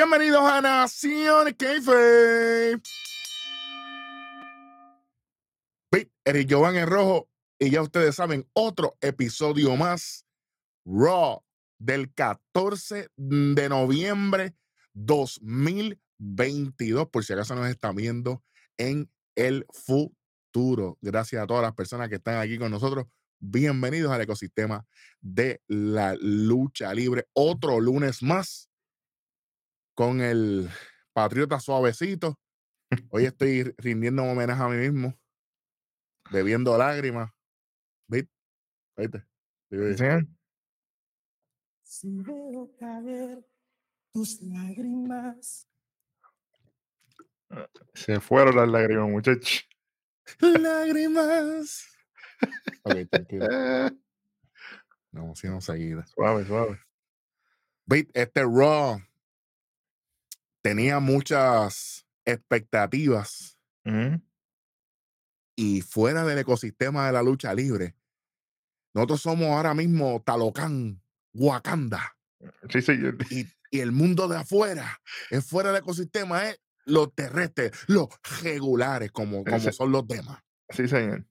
Bienvenidos a Nación Keife. Eric Jovan en rojo y ya ustedes saben, otro episodio más Raw del 14 de noviembre 2022, por si acaso nos están viendo en el futuro. Gracias a todas las personas que están aquí con nosotros. Bienvenidos al ecosistema de la lucha libre. Otro lunes más con el Patriota Suavecito. Hoy estoy rindiendo homenaje a mí mismo, bebiendo lágrimas. ¿Viste? ¿Viste? Si veo caer tus lágrimas. Se fueron las lágrimas, muchachos. Lágrimas. ok, tranquilo. No, si no seguida. Suave, suave. Este Raw tenía muchas expectativas y fuera del ecosistema de la lucha libre, nosotros somos ahora mismo Talocán, Wakanda. Sí, sí. Y, y, el mundo de afuera, es fuera del ecosistema, es los terrestres, los regulares, como, como son los demás. Sí, señor.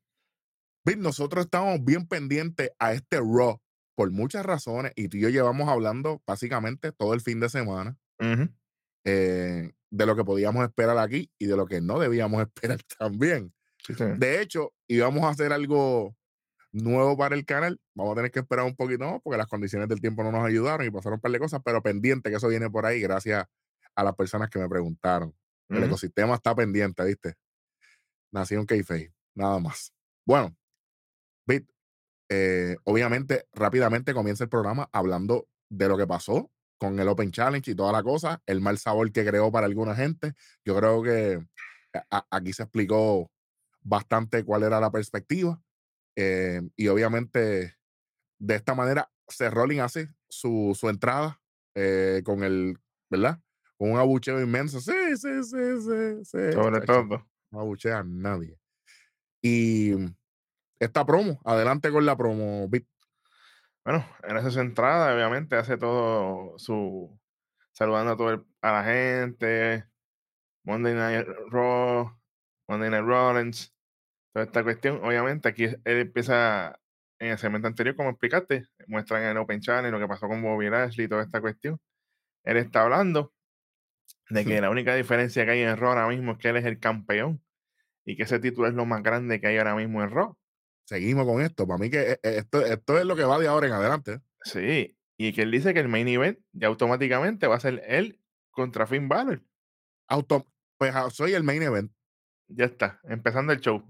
Nosotros estamos bien pendientes a este Raw por muchas razones y tú y yo llevamos hablando básicamente todo el fin de semana. Eh, de lo que podíamos esperar aquí y de lo que no debíamos esperar también. De hecho, íbamos a hacer algo nuevo para el canal. Vamos a tener que esperar un poquito más porque las condiciones del tiempo no nos ayudaron y pasaron un par de cosas, pero pendiente que eso viene por ahí gracias a las personas que me preguntaron. El ecosistema está pendiente, ¿viste? Nación k nada más. Bueno, Bit, eh, obviamente rápidamente comienza el programa hablando de lo que pasó con el Open Challenge y toda la cosa, el mal sabor que creó para alguna gente. Yo creo que aquí se explicó bastante cuál era la perspectiva. Eh, y obviamente, de esta manera, se Rolling hace su, su entrada eh, con el, ¿verdad? Con un abucheo inmenso. Sí, sí, sí, sí. sí Sobre todo. No abuchea a nadie. Y esta promo, adelante con la promo, bueno, en esa entrada, obviamente, hace todo su. saludando a, todo a la gente. Monday Night Raw, Monday Night Rollins. Toda esta cuestión, obviamente, aquí él empieza en el segmento anterior, como explicaste, muestran en el Open Channel lo que pasó con Bobby Lashley y toda esta cuestión. Él está hablando de que la única diferencia que hay en Raw ahora mismo es que él es el campeón y que ese título es lo más grande que hay ahora mismo en Raw seguimos con esto. Para mí que eh, eh, esto, esto es lo que va de ahora en adelante. Sí, y que él dice que el main event ya automáticamente va a ser él contra Finn Balor. Auto, pues ah, soy el main event. Ya está, empezando el show.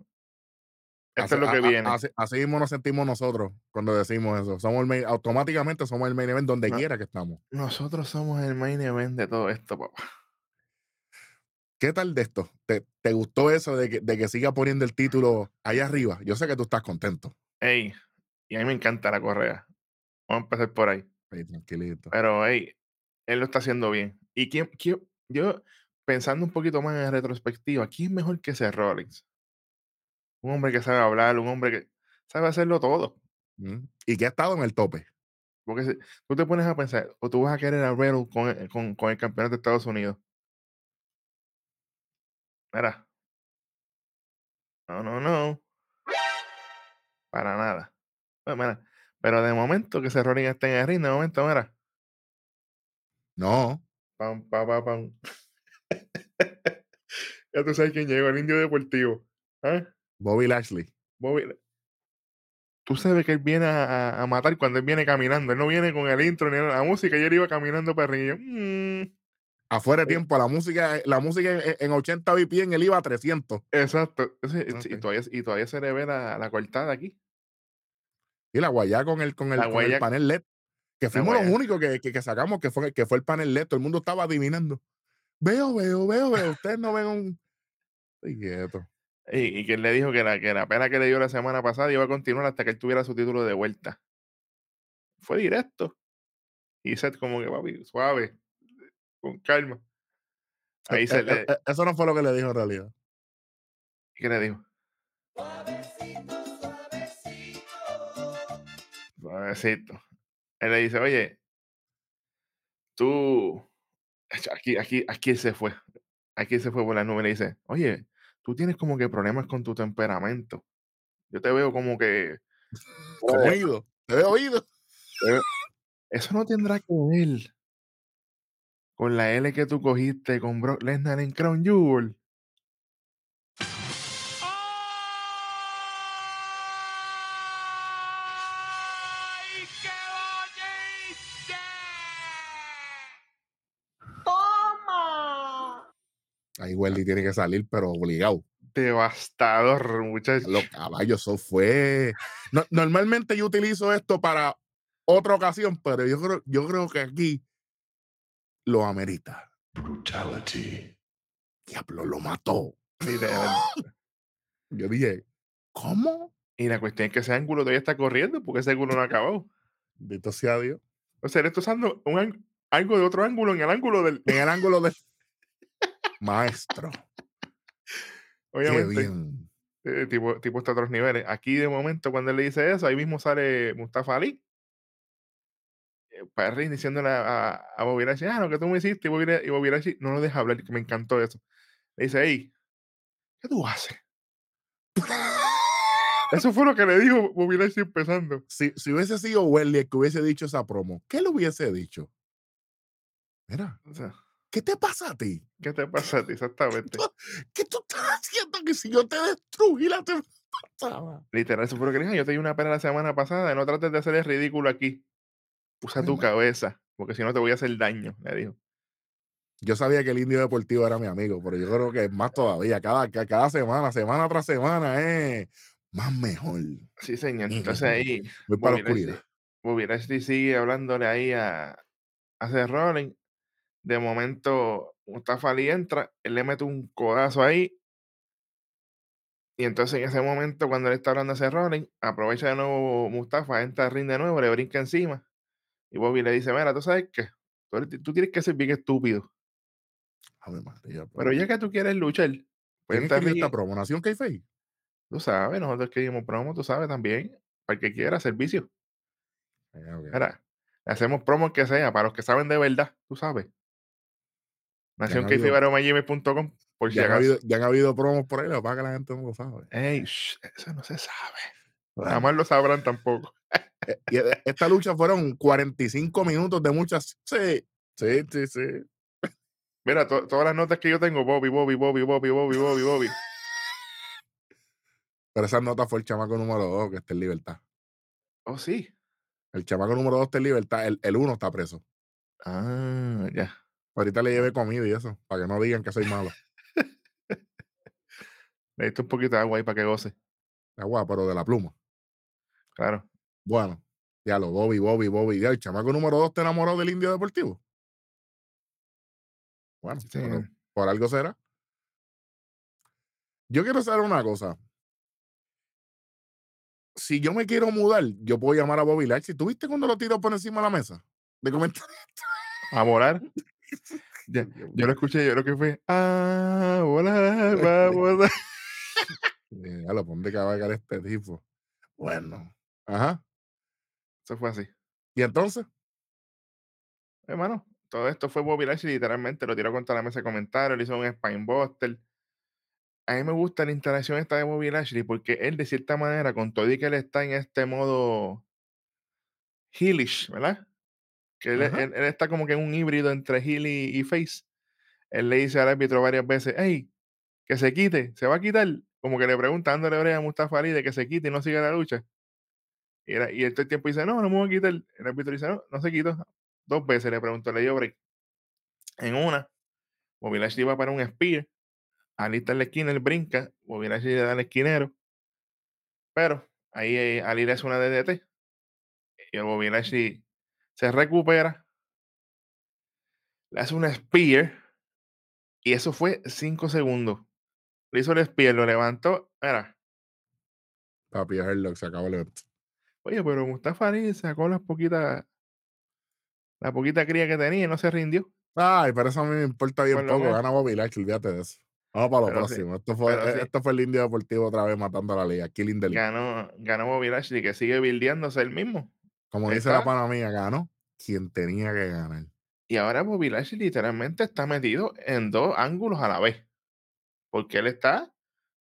Esto es lo que viene. Así, mismo nos sentimos nosotros cuando decimos eso. Somos el main, automáticamente somos el main event donde quiera que estamos. Nosotros somos el main event de todo esto, papá. ¿Qué tal de esto? ¿Te, te gustó eso de que, de que, siga poniendo el título ahí arriba? Yo sé que tú estás contento. Ey, y a mí me encanta la correa. Vamos a empezar por ahí. tranquilito. Pero, ey, él lo está haciendo bien. Y quién, quién, yo, pensando un poquito más en retrospectiva, ¿quién es mejor que ese Rollins? Un hombre que sabe hablar, un hombre que sabe hacerlo todo. Y que ha estado en el tope. Porque si, tú te pones a pensar, o tú vas a querer a Riddle con, con, con el campeonato de Estados Unidos Mira. No, no, no. Para nada. Pues pero de momento que ese Rollins esté en el ring, de momento, mira. No. Pam, pam, pam, pam. ya tú sabes quién llegó, el indio deportivo. ¿eh? Bobby Lashley. Bobby. Tú sabes que él viene a, a, matar cuando él viene caminando. Él no viene con el intro ni la música. Y él iba caminando para el ring afuera de tiempo, la música, la música en, 80 BPM él iba a 300. Exacto. Y, todavía, y, todavía, se le ve la, la cortada aquí. Y la guayá con el, con el, panel LED. Que fuimos los únicos que, que, sacamos, que fue, que fue el panel LED. Todo el mundo estaba adivinando. Veo, veo, veo, veo. Ustedes no ven un. quieto. Y, y él le dijo que la, que la pena que le dio la semana pasada iba a continuar hasta que él tuviera su título de vuelta. Fue directo. Y Seth como que, papi, suave con calma. Ahí se le... Eso no fue lo que le dijo en realidad. ¿Qué le dijo? Suavecito, suavecito. Él le dice, oye, tú, Aquí, aquí, aquí se fue. Aquí se fue por la nube y le dice, oye, tú tienes como que problemas con tu temperamento. Yo te veo como que... Como oído. Te veo oído. Eso no tendrá que ver con la L que tú cogiste con Brock Lesnar en Crown Jewel. Ahí Welly tiene que salir, pero obligado. Devastador, muchachos. Los caballos, eso fue. normalmente yo utilizo esto para otra ocasión, pero yo creo, yo creo que aquí lo amerita. Brutality. Diablo, lo mató. yo dije, ¿cómo? Y la cuestión es que ese ángulo todavía está corriendo porque ese ángulo no acabó. Bendito sea Dios. O sea, está usando un, algo de otro ángulo en el ángulo del. En el ángulo del. Maestro. Obviamente. Eh, tipo, tipo está a otros niveles. Aquí de momento, cuando él le dice eso, ahí mismo sale Mustafa Ali. Eh, Perry diciéndole a, a, Bobby Lashley, ah, lo que tú me hiciste, y Bobby, y Bobby Lashley no lo deja hablar, que me encantó eso. Le dice, hey, ¿qué tú haces? Eso fue lo que le dijo Bobby Lashley empezando. Si, si hubiese sido Welly el que hubiese dicho esa promo, ¿qué le hubiese dicho? Mira, o sea, ¿Qué te pasa a ti? ¿Qué te pasa a ti exactamente? ¿Qué tú estás haciendo que si yo te destruí la te pasaba? Literal, eso fue lo que dije. Yo te di una pena la semana pasada. No trates de hacer el ridículo aquí. Usa tu cabeza, porque si no te voy a hacer daño, le dijo. Yo sabía que el indio deportivo era mi amigo, pero yo creo que es más todavía. Cada, cada semana, semana tras semana, es más mejor. Sí, señor. Entonces ahí. Voy para la oscuridad. Bobby sigue hablándole ahí a, a Seth Rollins de momento, Mustafa Ali entra, él le mete un codazo ahí. Y entonces en ese momento, cuando él está hablando de ese Rollins, aprovecha de nuevo Mustafa, entra al ring de nuevo, le brinca encima. Y Bobby le dice, mira, ¿tú sabes qué? Tú, tienes que ser bien estúpido. pero, ya que tú quieres luchar, pues esta promo, Nación Kayfabe. Tú sabes, nosotros queríamos promo, tú sabes también, para el que quiera servicio. Mira, hacemos promo que sea, para los que saben de verdad, tú sabes. Nación por si ya, han habido, ya han habido promos por ahí, lo que la gente no lo sabe. Ey, eso no se sabe. Nada más lo sabrán tampoco. E, esta lucha fueron 45 minutos de muchas. Sí, sí, sí, sí. Mira, todas las notas que yo tengo, Bobby, Bobby, Bobby, Bobby, Bobby, Bobby, Bobby. Pero esa nota fue el chamaco número 2 que está en libertad. Oh, sí. El chamaco número 2 está en libertad. El, el uno está preso. Ah, ya. Ahorita le lleve comida y eso, para que no digan que soy malo. Diste un poquito de agua ahí para que goce. Agua, pero de la pluma. Claro. Bueno, ya lo, Bobby, Bobby, Bobby. Ya, el chamaco número dos te enamoró del indio deportivo. Bueno, por algo será. Yo quiero saber una cosa. Si yo me quiero mudar, yo puedo llamar a Bobby Lashley. ¿Tú viste cuando lo tiró por encima de la mesa? De comentar. A morar. yo lo escuché, yo lo que fue, ah, volar, va a volar. Ya lo pone que va a este tipo. Bueno, ajá. Eso fue así. ¿Y entonces? Hermano, todo esto fue Bobby Lashley, literalmente lo tiró contra la mesa de comentarios, le hizo un Spinebuster. A mí me gusta la interacción esta de Bobby Lashley porque él, de cierta manera, con todo y que él está en este modo heelish, ¿verdad? que él, está como que en un híbrido entre heel y, face. Él le dice al árbitro varias veces, hey, que se quite, se va a quitar. Como que le pregunta, dándole a Mustafa Ali de que se quite y no siga la lucha. Y, y todo el tiempo dice, no, no me voy a quitar. El árbitro dice, no, no se quita. Dos veces le preguntó, le dio break. En una, Bobby Lashley va para un spear. Ali está en la esquina, él brinca. Bobby Lashley le da al esquinero. Pero ahí eh, Ali le hace una DDT. Y el Bobby Lashley se recupera, le hace un spear y eso fue 5 segundos. Le hizo el spear, lo levantó, era. Papi Herlock se acabó el evento. Oye, pero Mustafa Ali sacó las poquitas, la poquita cría que tenía y no se rindió. Ay, pero eso a mí me importa bien poco. Gana Bobby Lashley, olvídate de eso. Vamos para lo próximo. esto, fue, e, esto fue el Indio Deportivo otra vez matando a la liga. Killing the Ganó, ganó Bobby Lashley, que sigue bildeándose el mismo. Como dice la pana mía, ganó quien tenía que ganar. Y ahora Bobby Lashley literalmente está metido en dos ángulos a la vez. Porque él está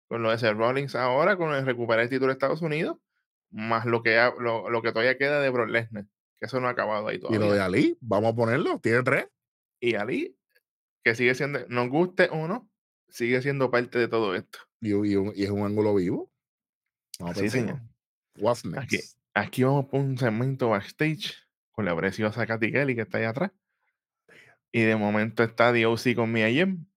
con lo de Seth Rollins ahora, con el recuperar el título de Estados Unidos, más lo que, lo, lo que todavía queda de Brock Lesnar, que eso no ha acabado ahí todavía. Y lo de Ali, vamos a ponerlo, tiene tres. Y Ali, que sigue siendo, nos guste o no, sigue siendo parte de todo esto. Y, y, es un ángulo vivo. Vamos sí, señor. What's next? Aquí, aquí vamos por un segmento backstage con la preciosa Katy Kelly que está ahí atrás. Y de momento está DOC con Mia Yim.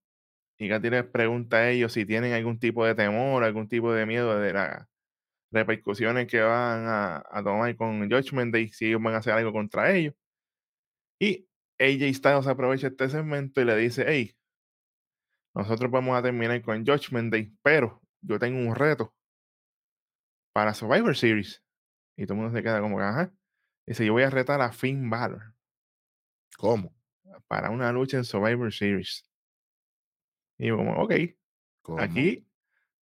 Y Katy les pregunta a ellos si tienen algún tipo de temor, algún tipo de miedo de las repercusiones que van a, a tomar con Judgment Day, si ellos van a hacer algo contra ellos. Y AJ Styles aprovecha este segmento y le dice, hey, nosotros vamos a terminar con Judgment Day, pero yo tengo un reto para Survivor Series. Y todo el mundo se queda como que, ajá. Dice, yo voy a retar a Finn Balor. ¿Cómo? Para una lucha en Survivor Series. Y yo como, ok. Aquí,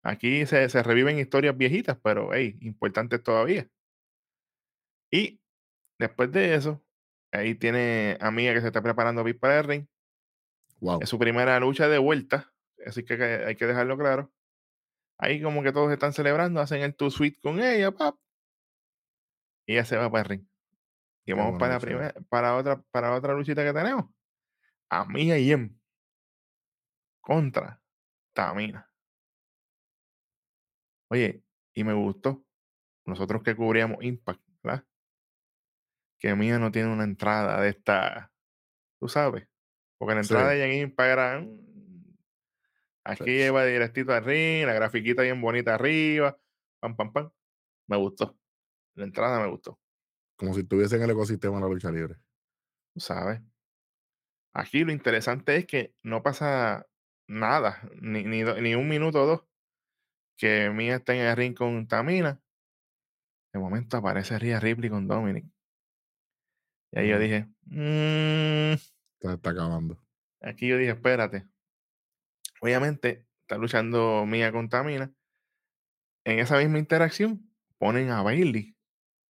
aquí se, se, reviven historias viejitas, pero, hey, importantes todavía. Y después de eso, ahí tiene a Mía que se está preparando para el ring. Wow. Es su primera lucha de vuelta. Así que hay que dejarlo claro. Ahí como que todos están celebrando, hacen el two suite con ella, pap. Y ella se va para el ring. Y vamos para, la primera, para, otra, para otra luchita que tenemos. A Mia Yem contra Tamina. Oye, y me gustó. Nosotros que cubríamos Impact, ¿verdad? Que Mia no tiene una entrada de esta, tú sabes. Porque la entrada de ella en Impact era. Mm, aquí lleva directito al ring, la grafiquita bien bonita arriba. Pam, pam, pam. Me gustó. La entrada me gustó. Como si estuviese en el ecosistema de la lucha libre. Tú sabes. Aquí lo interesante es que no pasa nada, ni, ni, ni un minuto o dos, que Mia está en el ring con Tamina. De momento aparece Rhea Ripley con Dominic. Y ahí yo dije, mmm, está, está acabando. Aquí yo dije, espérate. Obviamente, está luchando Mia con Tamina. En esa misma interacción, ponen a Bailey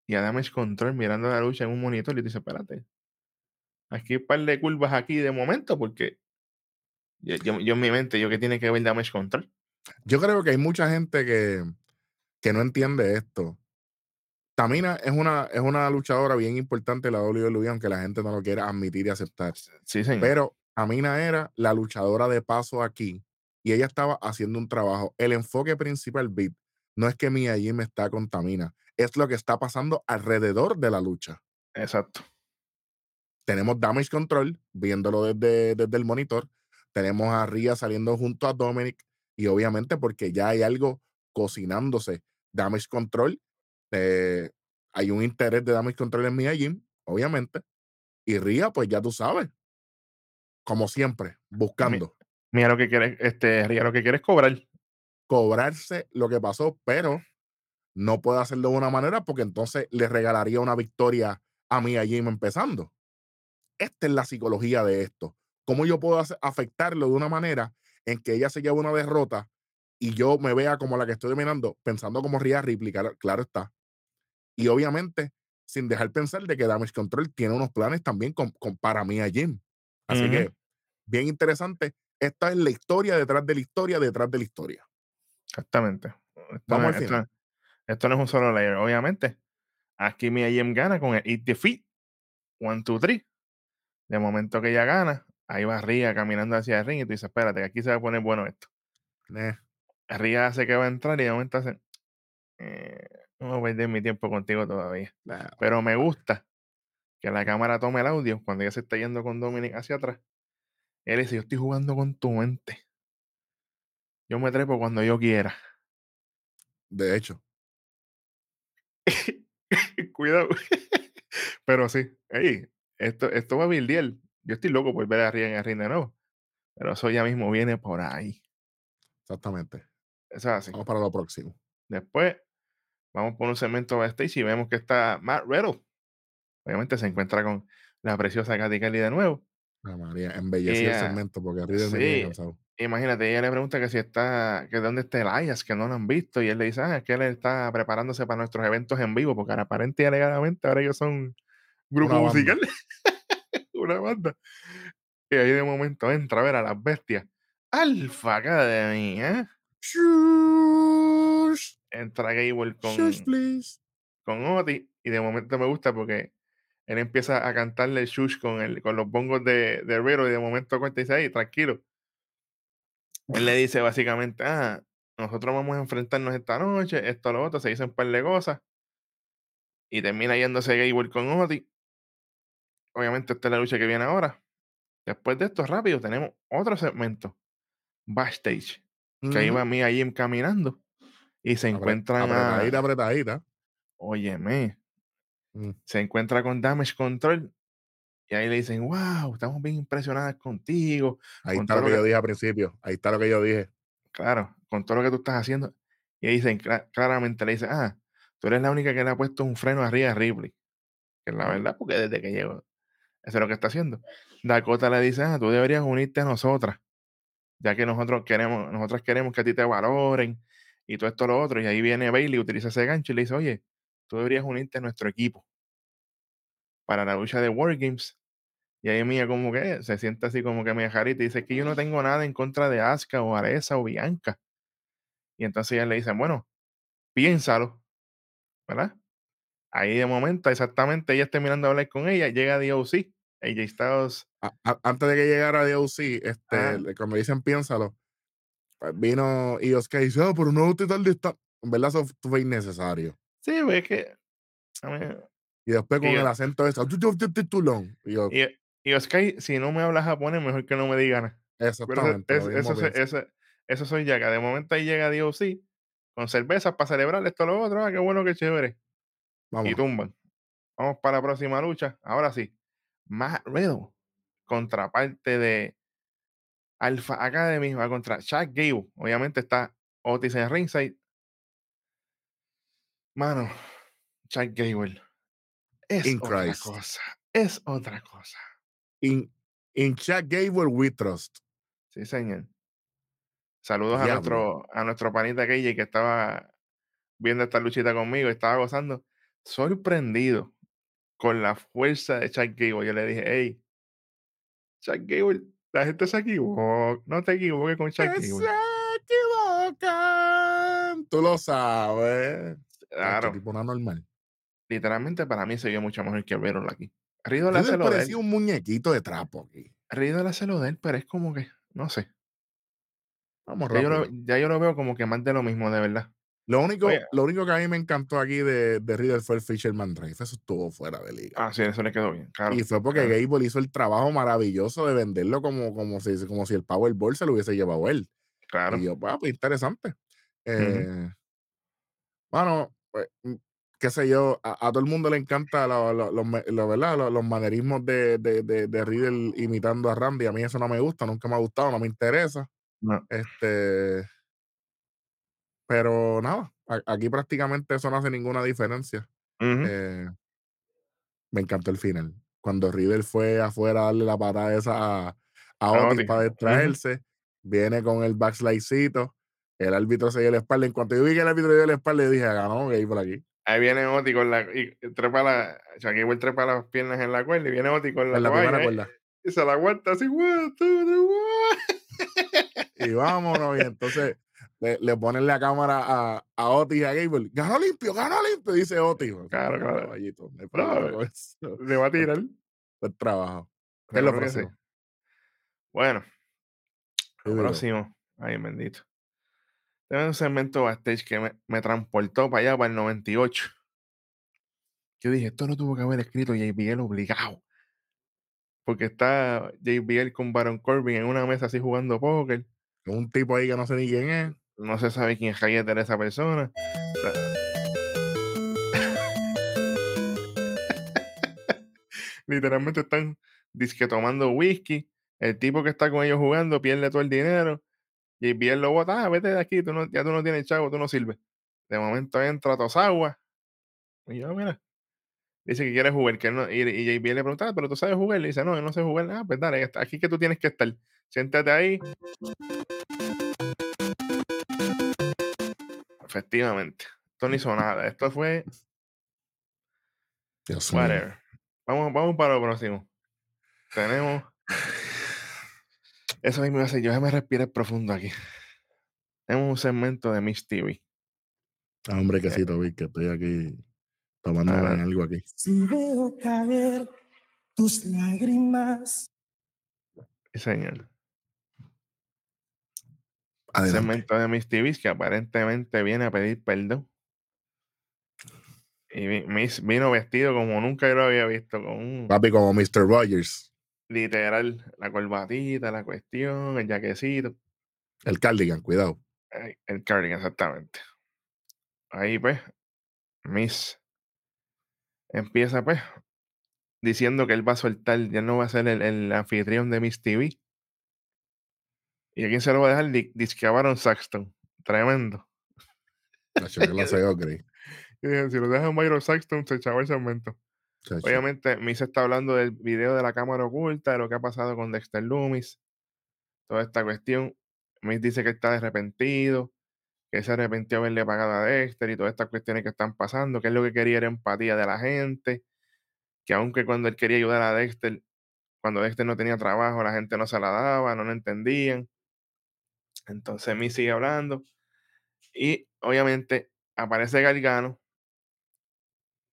y a Damage Control mirando la lucha en un monitor y dice, espérate. Aquí un par de curvas aquí de momento, porque yo, yo, yo en mi mente, yo que tiene que ver Damage Control. Yo creo que hay mucha gente que, que no entiende esto. Tamina es una, es una luchadora bien importante de la WWE, aunque la gente no lo quiera admitir y aceptar. Sí, señor. Pero Tamina era la luchadora de paso aquí y ella estaba haciendo un trabajo. El enfoque principal, Beat, no es que Mia Jim está con Tamina, es lo que está pasando alrededor de la lucha. Exacto. Tenemos Damage Control, viéndolo desde, desde el monitor. Tenemos a Ria saliendo junto a Dominic. Y obviamente porque ya hay algo cocinándose. Damage Control, eh, hay un interés de Damage Control en Mia Jim, obviamente. Y Ria, pues ya tú sabes. Como siempre, buscando. Mira lo que quieres, este, Ria lo que quieres cobrar. Cobrarse lo que pasó, pero no puede hacerlo de una manera porque entonces le regalaría una victoria a Mia Jim empezando. Esta es la psicología de esto. ¿Cómo yo puedo afectarlo de una manera en que ella se lleve una derrota y yo me vea como la que estoy dominando, pensando como Rhea Ripley, claro, está. Y obviamente, sin dejar pensar de que Damage Control tiene unos planes también con, para mí a Jim. Así que, bien interesante. Esta es la historia detrás de la historia detrás de la historia. Exactamente. Vamos al final. Esto, no es un solo layer, obviamente. Aquí Mia Jim gana con el Eat Defeat. One, two, three. De momento que ella gana, ahí va Ría caminando hacia el ring y tú dices, espérate, que aquí se va a poner bueno esto. Eh. Ría hace que va a entrar y de momento hace, eh, no voy a perder mi tiempo contigo todavía. Pero me gusta que la cámara tome el audio cuando ella se está yendo con Dominic hacia atrás. Él dice, yo estoy jugando con tu mente. Yo me trepo cuando yo quiera. De hecho. Cuidado. Pero sí, hey, esto, esto va a bildear. Yo estoy loco por ver a Ria en el ring de nuevo. Pero eso ya mismo viene por ahí. Exactamente. Eso es así. Vamos para lo próximo. Después, vamos por un segmento backstage y vemos que está Matt Riddle. Obviamente se encuentra con la preciosa Katy Kelly de nuevo. La María, embelleció el segmento porque Riddle sí, me cansado. Imagínate, ella le pregunta que si está, que dónde está Elias, que no lo han visto, y él le dice, ah, es que él está preparándose para nuestros eventos en vivo, porque aparentemente y alegadamente ahora ellos son grupo musical. una banda. Y ahí de momento entra a ver a las bestias. Alfa Academy, ¿eh? Shush. Entra Gable con, Shush, please. con Oti y de momento me gusta porque él empieza a cantarle shush con, el, con los bongos de, de Riddle y de momento cuenta y dice, ahí, tranquilo. Él le dice básicamente, ah, nosotros vamos a enfrentarnos esta noche, esto, lo otro, se dicen un par de cosas. Y termina yéndose Gable con Oti. Obviamente esta es la lucha que viene ahora. Después de esto, rápido, tenemos otro segmento. Backstage. Que ahí va Mia Jim caminando. Y se Apre- encuentran a... Apretadita, apretadita. Óyeme, Mm. se encuentra con Damage Control. Y ahí le dicen, wow, estamos bien impresionadas contigo. Ahí Con está lo que lo yo dije al principio. Ahí está lo que yo dije. Claro, con todo lo que tú estás haciendo. Y ahí dicen, cla- claramente le dicen, ah, tú eres la única que le ha puesto un freno arriba a Ripley. Que es la Ujú. verdad, porque desde que llegó, eso es lo que está haciendo. Dakota le dice, ah, tú deberías unirte a nosotras, ya que nosotros queremos, nosotras queremos que a ti te valoren y todo esto lo otro. Y ahí viene Bailey, utiliza ese gancho y le dice, oye, tú deberías unirte a nuestro equipo para la lucha de War Games. Y ahí Mía como que se siente así como que me jarita y dice que yo no tengo nada en contra de Asuka o Aresa o Bianca. Y entonces ella le dice, bueno, piénsalo, ¿verdad? Ahí de momento, exactamente, ella está mirando a hablar con ella, llega DOC, AJ Styles, A- a- antes de que llegara DOC, este, Ah. cuando dicen piénsalo, pues vino y Oscar dice, oh, pero no estoy tan distante. En verdad, eso fue innecesario. sí, pues es que, a mí, Y después con Y- el acento ese. Y yo, y, y Oscar, si no me habla japonés, mejor que no me diga nada. Eso, exactamente. lo es- eso, eso, eso soy ya, que de momento ahí llega DOC con cervezas para celebrar esto lo otro, ah, qué bueno, qué chévere. Vamos. y tumban. Vamos para la próxima lucha. Ahora sí, Matt Riddle, contraparte de Alpha Academy, va contra Chad Gable. Obviamente está Otis en ringside. Mano, Chad Gable es In otra Christ. cosa. Es otra cosa. In, in Chuck Gable we trust. Sí, señor. Saludos a nuestro, a nuestro panita KJ que estaba viendo esta luchita conmigo y estaba gozando. Sorprendido con la fuerza de Chad Gable. Yo le dije, hey, Chad Gable, la gente se equivocó. No te equivoques con Que Gable. se equivocan. Tú lo sabes. Tacho, Claro, tipo una normal. literalmente para mí se vio mucho mejor que Riddle aquí. Riddle hace lo de él. un muñequito de trapo aquí. Riddle hace lo de él, pero es como que, no sé. Vamos Ya yo, lo, ya yo lo veo como que más de lo mismo, de verdad. Lo único, Oye. lo único que a mí me encantó aquí de, de Riddle fue el Fisherman Drive. Eso estuvo fuera de liga. Ah, sí, eso le quedó bien. Claro. y fue porque claro. Gable hizo el trabajo maravilloso de venderlo como, como, si, como si el Powerball se lo hubiese llevado él. Claro. Y yo, "Ah, pues interesante. Eh, Bueno, pues, mm, qué sé yo, a, a todo el mundo le encanta lo- lo- ¿verdad? Lo- los manerismos de, de, de, de Riddle imitando a Randy. A mí eso no me gusta, nunca me ha gustado, no me interesa. No. Este, pero nada, aquí prácticamente eso no hace ninguna diferencia. Eh, me encantó el final. Cuando Riddle fue afuera a darle la patada esa a, a Otis para distraerse, viene con el backslidecito, el árbitro se dio la espalda. En cuanto yo vi que el árbitro dio la espalda, yo dije, ganó Gable por aquí. Ahí viene Oti con la. Y trepa la. O sea, que igual trepa las piernas en la cuerda y viene Oti con la En la primera toalla. ¿eh? cuerda. Y se la aguanta así. "One, two, three, one". Y vámonos. y entonces le, le ponen la cámara a, a Otis y a Gable. Ganó limpio, ganó limpio, dice Otis. Claro, claro. Caballito, no eso. Le va a tirar. Buen trabajo. ¿Qué es lo sí. próximo? Bueno, lo próximo. Ay, bendito. Tengo un segmento backstage que me, me transportó para allá, para el 98. Yo dije, esto lo tuvo que haber escrito JBL obligado. Porque está JBL con Baron Corbin en una mesa así jugando póker. Un tipo ahí que no sé ni quién es. No se sabe quién es de esa persona. Literalmente están disque tomando whisky. El tipo que está con ellos jugando pierde todo el dinero. Y bien lo bota, ah, vete de aquí, tú no, ya tú no tienes chavo, tú no sirves. De momento entra Tosawa. Y yo, mira, dice que quiere jugar. Que no, y, y JB le pregunta, "Ah, pero tú sabes jugar. Le dice, no, yo no sé jugar. Ah, pues dale, aquí que tú tienes que estar. Siéntate ahí. Efectivamente. Esto no hizo nada. Esto fue Dios mío. whatever. Vamos, vamos para lo próximo. tenemos. Eso mismo hace, yo me respire profundo aquí. Tenemos un segmento de Miss TV. Ah, hombre, que sí, Toby, que estoy aquí tomándome en algo aquí. Si veo caer tus lágrimas. Sí, señor. Adelante. Segmento de Miss TV que aparentemente viene a pedir perdón. Y Miss vino vestido como nunca yo lo había visto, con un Papi, como Mr. Rogers, literal, la corbatita, la cuestión, el jaquecito, el cardigan, cuidado. el cardigan, exactamente. Ahí pues, Miss empieza pues diciendo que él va a soltar, ya no va a ser el, el anfitrión de Miss TV. ¿Y a quién se lo va a dejar? Di- Disque a Baron Saxton. Tremendo. Y dije, si lo dejan Byron Saxton, se echaba el segmento. Obviamente, Miss está hablando del video de la cámara oculta, de lo que ha pasado con Dexter Loomis, toda esta cuestión. Miss dice que está arrepentido, que se arrepintió haberle pagado a Dexter y todas estas cuestiones que están pasando, que es lo que quería era empatía de la gente, que aunque cuando él quería ayudar a Dexter, cuando Dexter no tenía trabajo, la gente no se la daba, no lo entendían. Entonces Miss sigue hablando y obviamente aparece Gargano,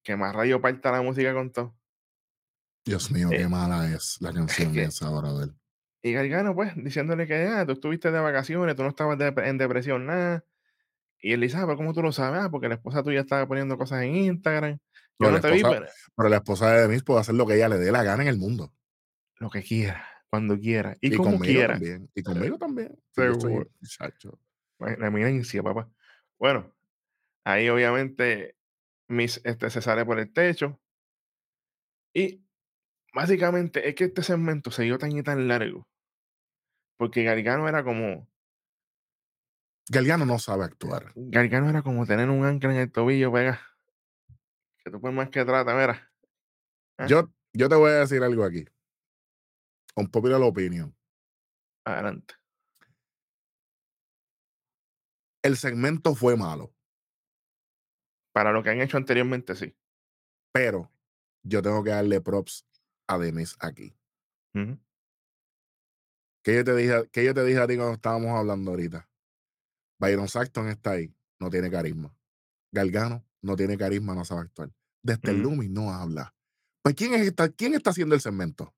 que más rayo parta la música con todo. Dios mío, qué eh, mala es la canción que- esa ahora de él. Y Gargano, pues, diciéndole que ah, tú estuviste de vacaciones, tú no estabas de- en depresión, nada. Y él dice, ah, pero ¿cómo tú lo sabes? Ah, porque la esposa tuya estaba poniendo cosas en Instagram. Yo No, no te vi, pero Pero la esposa de Demis puede hacer lo que ella le dé la gana en el mundo. lo que quiera, cuando quiera y, Y, como quiera. también. Y conmigo también. Seguro. La eminencia, papá. Bueno, ahí obviamente Miss este, se sale por el techo. Y básicamente es que este segmento se dio tan y tan largo. Porque Gargano era como. Galgano no sabe actuar. Gargano era como tener un ancla en el tobillo, pega. Que tú por más que trata, mira. Ah. Yo, yo te voy a decir algo aquí. Un popular opinion. Adelante. El segmento fue malo, Para lo que han hecho anteriormente, sí. pero yo tengo que darle props a Demis aquí. Ujú. ¿Qué yo te dije, qué yo te dije a ti cuando estábamos hablando ahorita? Byron Saxton está ahí, no tiene carisma. Galgano no tiene carisma, no sabe actuar. Desde el. Lumi no habla. Pues ¿quién, es esta, ¿quién está haciendo el segmento?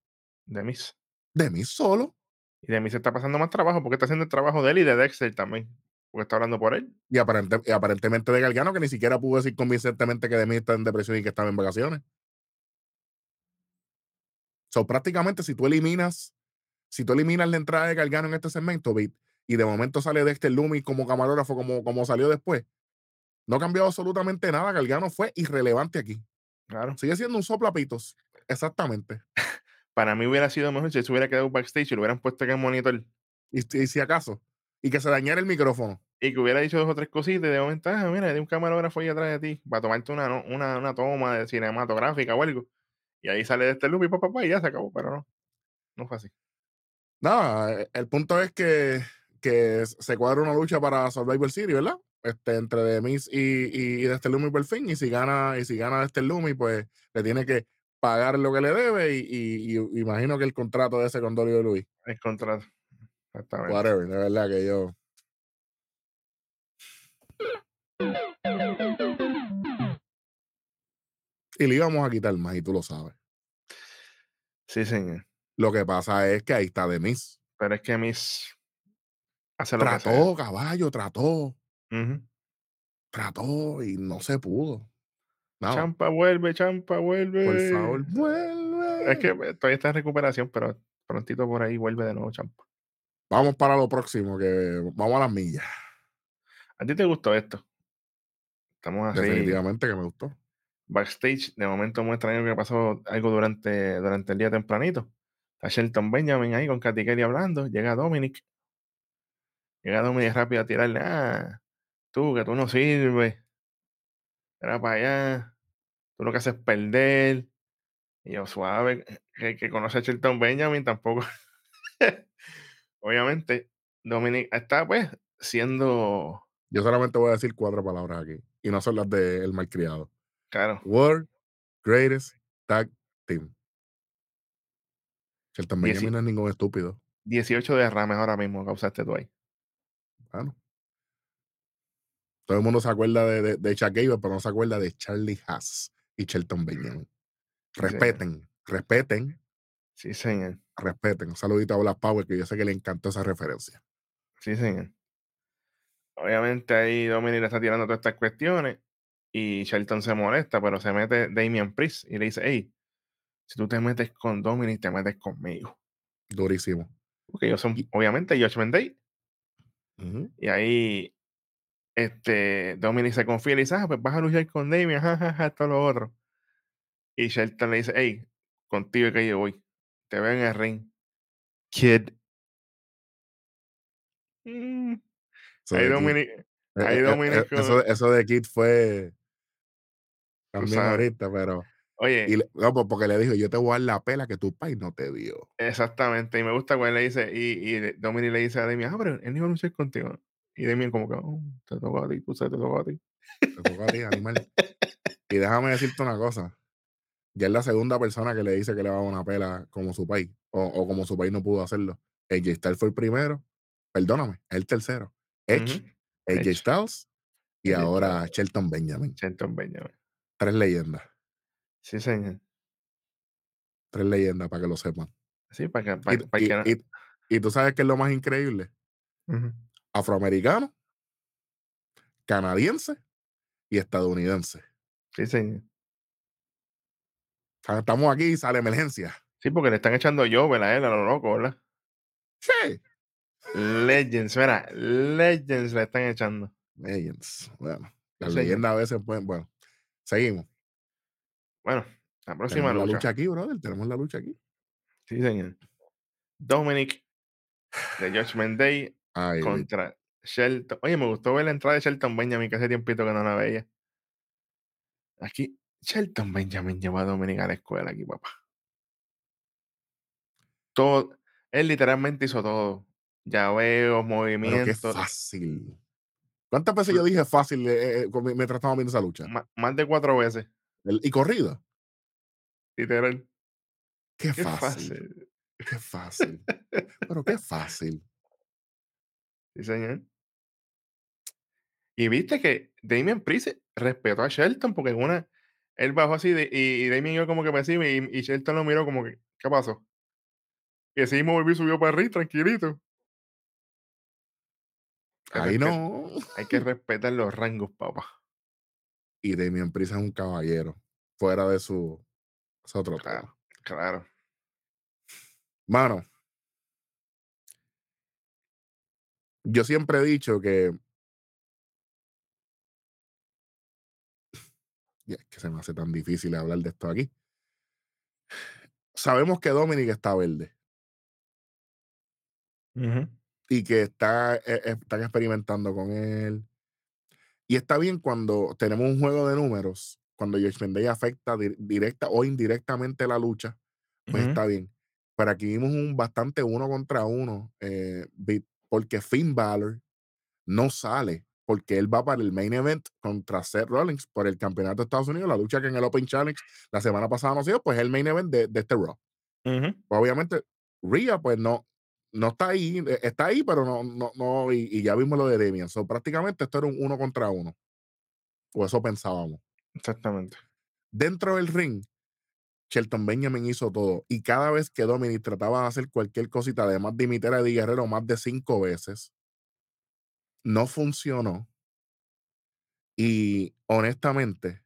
De. Demis solo. Y de Miss está pasando más trabajo porque está haciendo el trabajo de él y de Dexter también. Porque está hablando por él. Y, aparente- y aparentemente de Galgano, que ni siquiera pudo decir convincentemente que Demis está en depresión y que estaba en vacaciones. So, prácticamente, si tú eliminas, si tú eliminas la entrada de Galgano en este segmento, Bit, y de momento sale Dexter Lumi como camarógrafo, como, como salió después, no cambió absolutamente nada. Galgano fue irrelevante aquí. Claro. Sigue siendo un soplapitos. Exactamente. Para mí hubiera sido mejor si se hubiera quedado backstage y lo hubieran puesto en el monitor. Y, si- y si acaso. Y que se dañara el micrófono. Y que hubiera dicho dos o tres cositas y de momento, ah, mira, hay un camarógrafo ahí atrás de ti para tomarte una, una, una toma de cinematográfica o algo. Y ahí sale de este loop y papá, y ya se acabó, pero no. No fue así. No, eh, el punto es que, que se cuadra una lucha para Survivor Series, ¿verdad? Este, entre The Miz y, y, y Dexter Lumis por fin. Y si gana, y si gana Dexter Lumis, pues le tiene que pagar lo que le debe. Y, y- y imagino que el contrato de ese con Dolly Luis. El contrato. Exactamente. Whatever, de verdad que yo. Y le íbamos a quitar más, y tú lo sabes. Sí, señor. Lo que pasa es que ahí está The Miz. Pero es que Miss hace lo que sea. Trató, caballo, trató, trató y no se pudo. Champa vuelve, Champa vuelve. Por favor, vuelve. Es que todavía está en recuperación, pero prontito por ahí vuelve de nuevo Champa. Vamos para lo próximo, que vamos a las millas. ¿A ti te gustó esto? Estamos así. Definitivamente que me gustó. backstage, de momento muestran que pasó algo durante, durante el día tempranito. Está Shelton Benjamin ahí con Katy Kelly hablando, llega Dominic. Llega Dominic rápido a tirarle, ah, tú que tú no sirves. Era para allá. Tú lo que haces es perder. Y yo, suave, que, que conoce a Shelton Benjamin tampoco. Obviamente, Dominic está pues siendo, Yo solamente voy a decir cuatro palabras aquí. Y no son las del malcriado. claro, World Greatest Tag Team. Shelton Benjamin no es ningún estúpido. 18 derrames ahora mismo causaste tú ahí. Bueno. Todo el mundo se acuerda de, de, de Chuck Gable, pero no se acuerda de Charlie Haas y Shelton Benjamin. Respeten, respeten. Sí, señor. Respeten. Un saludito a Black Power, que yo sé que le encantó esa referencia. Sí, señor. Obviamente ahí Dominic le está tirando todas estas cuestiones y Shelton se molesta, pero se mete Damian Priest y le dice, hey, si tú te metes con Dominic, te metes conmigo. Durísimo. Porque ellos son, obviamente, Judgment Day. Y ahí este, Dominic se confía y le dice, ah, pues vas a luchar con Damian, jajaja, ja, esto lo otro. Y Shelton le dice, hey, contigo que yo voy. Te veo en el ring. Kid. Mm. Ahí Dominic, ahí Eh, eh, Dominic eh, eso, eso de Kid fue también ahorita, pero. Oye, Y no, porque le dijo, yo te voy a dar la pela que tu país no te dio. exactamente. Y me gusta cuando él le dice, y, y Dominic le dice a Damian, ah, pero él no iba a luchar contigo. Y Damian como que, oh, te toca a ti, tú sabes, te toca a ti. Te tocó a ti, animal. Y déjame decirte una cosa. Ya es la segunda persona que le dice que le va a dar una pela como su país. O, o como su país no pudo hacerlo. AJ Styles fue el primero. Perdóname, es el tercero. Edge. AJ Edge. Styles y AJ ahora Shelton Benjamin. Shelton Benjamin. Tres leyendas. Sí, señor. Tres leyendas para que lo sepan. Sí, para que, Y, para, y- que no- y- y tú sabes que es lo más increíble. Ujú. Afroamericano, canadiense y estadounidense. Sí, señor. Estamos aquí y sale emergencia. Sí, porque le están echando yo, ¿verdad? Él a lo loco, ¿verdad? Sí. Legends, mira, Legends le están echando. Legends. Bueno, las señor. leyendas a veces pueden. Bueno, seguimos. Bueno, la próxima Tenemos la lucha aquí, brother. Tenemos la lucha aquí. Sí, señor. Dominic de Judgment Day Ay, contra Shelton. Oye, me gustó ver la entrada de Shelton Benjamin, que hace tiempito que no la veía. Aquí, Shelton Benjamin llevó a Dominic a la escuela aquí, papá. Todo, él literalmente hizo todo. Llaveos, pero qué movimientos. fácil. ¿Cuántas veces yo dije fácil eh, eh, mientras estábamos viendo esa lucha? Más de cuatro veces, El- y corrida. literal. Qué, Qué fácil. fácil. Qué fácil. pero qué fácil. Sí, señor. Y viste que Damian Priest respetó a Shelton porque en una, él bajó así de- y, y Damian iba como que me encima y, y Shelton lo miró como que, ¿qué pasó? Y así mismo volvió y subió para arriba, tranquilito. Ahí no. Hay que respetar los rangos, papá. Y Damian Priest es un caballero. Fuera de su. Es otro tema. Claro, claro. Mano, yo siempre he dicho que. Ya, es que se me hace tan difícil hablar de esto aquí. Sabemos que Dominic está verde y que está, eh, eh, están experimentando con él. Y está bien cuando tenemos un juego de números, cuando Judgment Day afecta di- directa o indirectamente la lucha, pues Ujú. está bien. Pero aquí vimos un bastante uno contra uno, eh, porque Finn Balor no sale, porque él va para el main event contra Seth Rollins por el campeonato de Estados Unidos, la lucha que en el Open Challenge la semana pasada no se dio, pues es el main event de, de este Raw. Obviamente, Rhea, pues no, no está ahí, eh, está ahí, pero no, no, no, y, y ya vimos lo de Damian. So, prácticamente esto era un uno contra uno. O eso pensábamos. Exactamente. Dentro del ring, Shelton Benjamin hizo todo. Y cada vez que Dominic trataba de hacer cualquier cosita, además de imitar a Eddie Guerrero más de cinco veces, no funcionó. Y honestamente,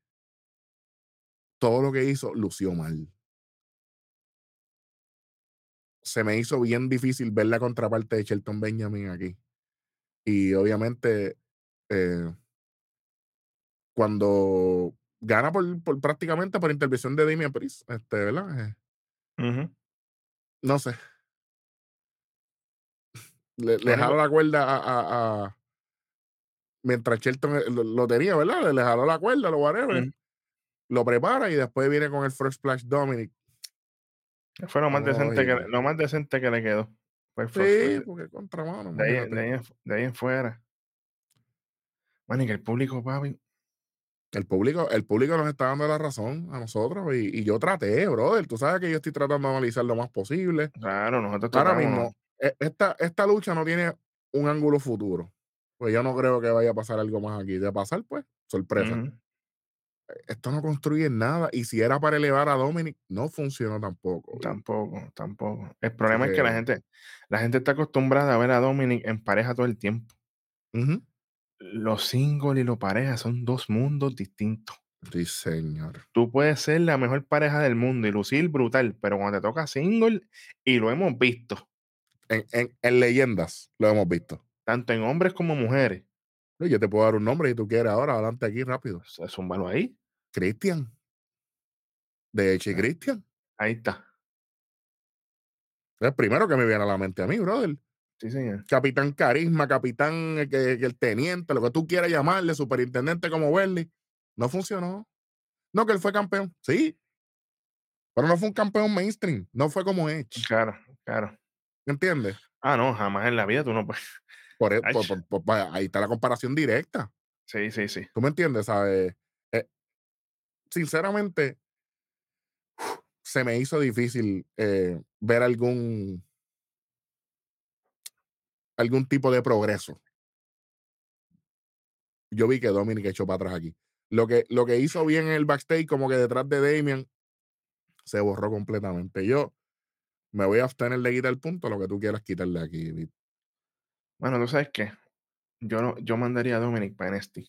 todo lo que hizo lució mal. Se me hizo bien difícil ver la contraparte de Shelton Benjamin aquí. Y obviamente, eh, cuando gana por, por prácticamente por intervención de Damian Priest, este, ¿verdad? Eh, no sé. Le, le jaló la cuerda a, a- a- mientras Shelton eh, lo, lo tenía, ¿verdad? Le, le jaló la cuerda, lo whatever. Lo prepara y después viene con el First Splash Dominic. Fue lo más, decente que, lo más decente que le quedó. Fue el Sí, porque contra mano. de, ahí, de, ahí, en fu- de ahí en fuera. Y que el público, papi, El público, el público nos está dando la razón a nosotros y, y yo traté, brother. Tú sabes que yo estoy tratando de analizar lo más posible. Claro, nosotros Ahora tratamos, mismo, e- esta, esta lucha no tiene un ángulo futuro. Pues yo no creo que vaya a pasar algo más aquí. De pasar, pues, sorpresa. Ujú, Esto no construye nada. Y si era para elevar a Dominic, no funcionó tampoco. Tampoco, tampoco. El problema es que la que- gente, la gente está acostumbrada a ver a Dominic en pareja todo el tiempo. Ujú. Los singles y los parejas son dos mundos distintos. Sí, señor. Tú puedes ser la mejor pareja del mundo y lucir brutal, pero cuando te toca single, y lo hemos visto, En, en- en leyendas lo hemos visto. tanto en hombres como mujeres, Yo te puedo dar un nombre si tú quieres ahora. Adelante aquí rápido. es un valor ahí. Cristian. De hecho, y Ah. Cristian. Ahí está. Es el primero que me viene a la mente a mí, brother. Sí, señor. Capitán Carisma, Capitán eh, el Teniente, lo que tú quieras llamarle, Superintendente como Bernie. No funcionó. No, que él fue campeón. Sí. Pero no fue un campeón mainstream. No fue como Edge. Claro, claro. ¿Entiendes? Ah, no, jamás en la vida tú no puedes. Por, e- por- ahí está la comparación directa. Sí, sí, sí. ¿Tú me entiendes? ¿Sabes? Eh, sinceramente, se me hizo difícil eh, ver algún algún tipo de progreso. Yo vi que Dominic echó para atrás aquí. Lo que, lo que hizo bien en el backstage, como que detrás de Damian, se borró completamente. Yo me voy a abstener de quitar el punto, lo que tú quieras quitarle aquí. Bueno, tú sabes qué. Yo, no, yo mandaría a Dominic para NXT.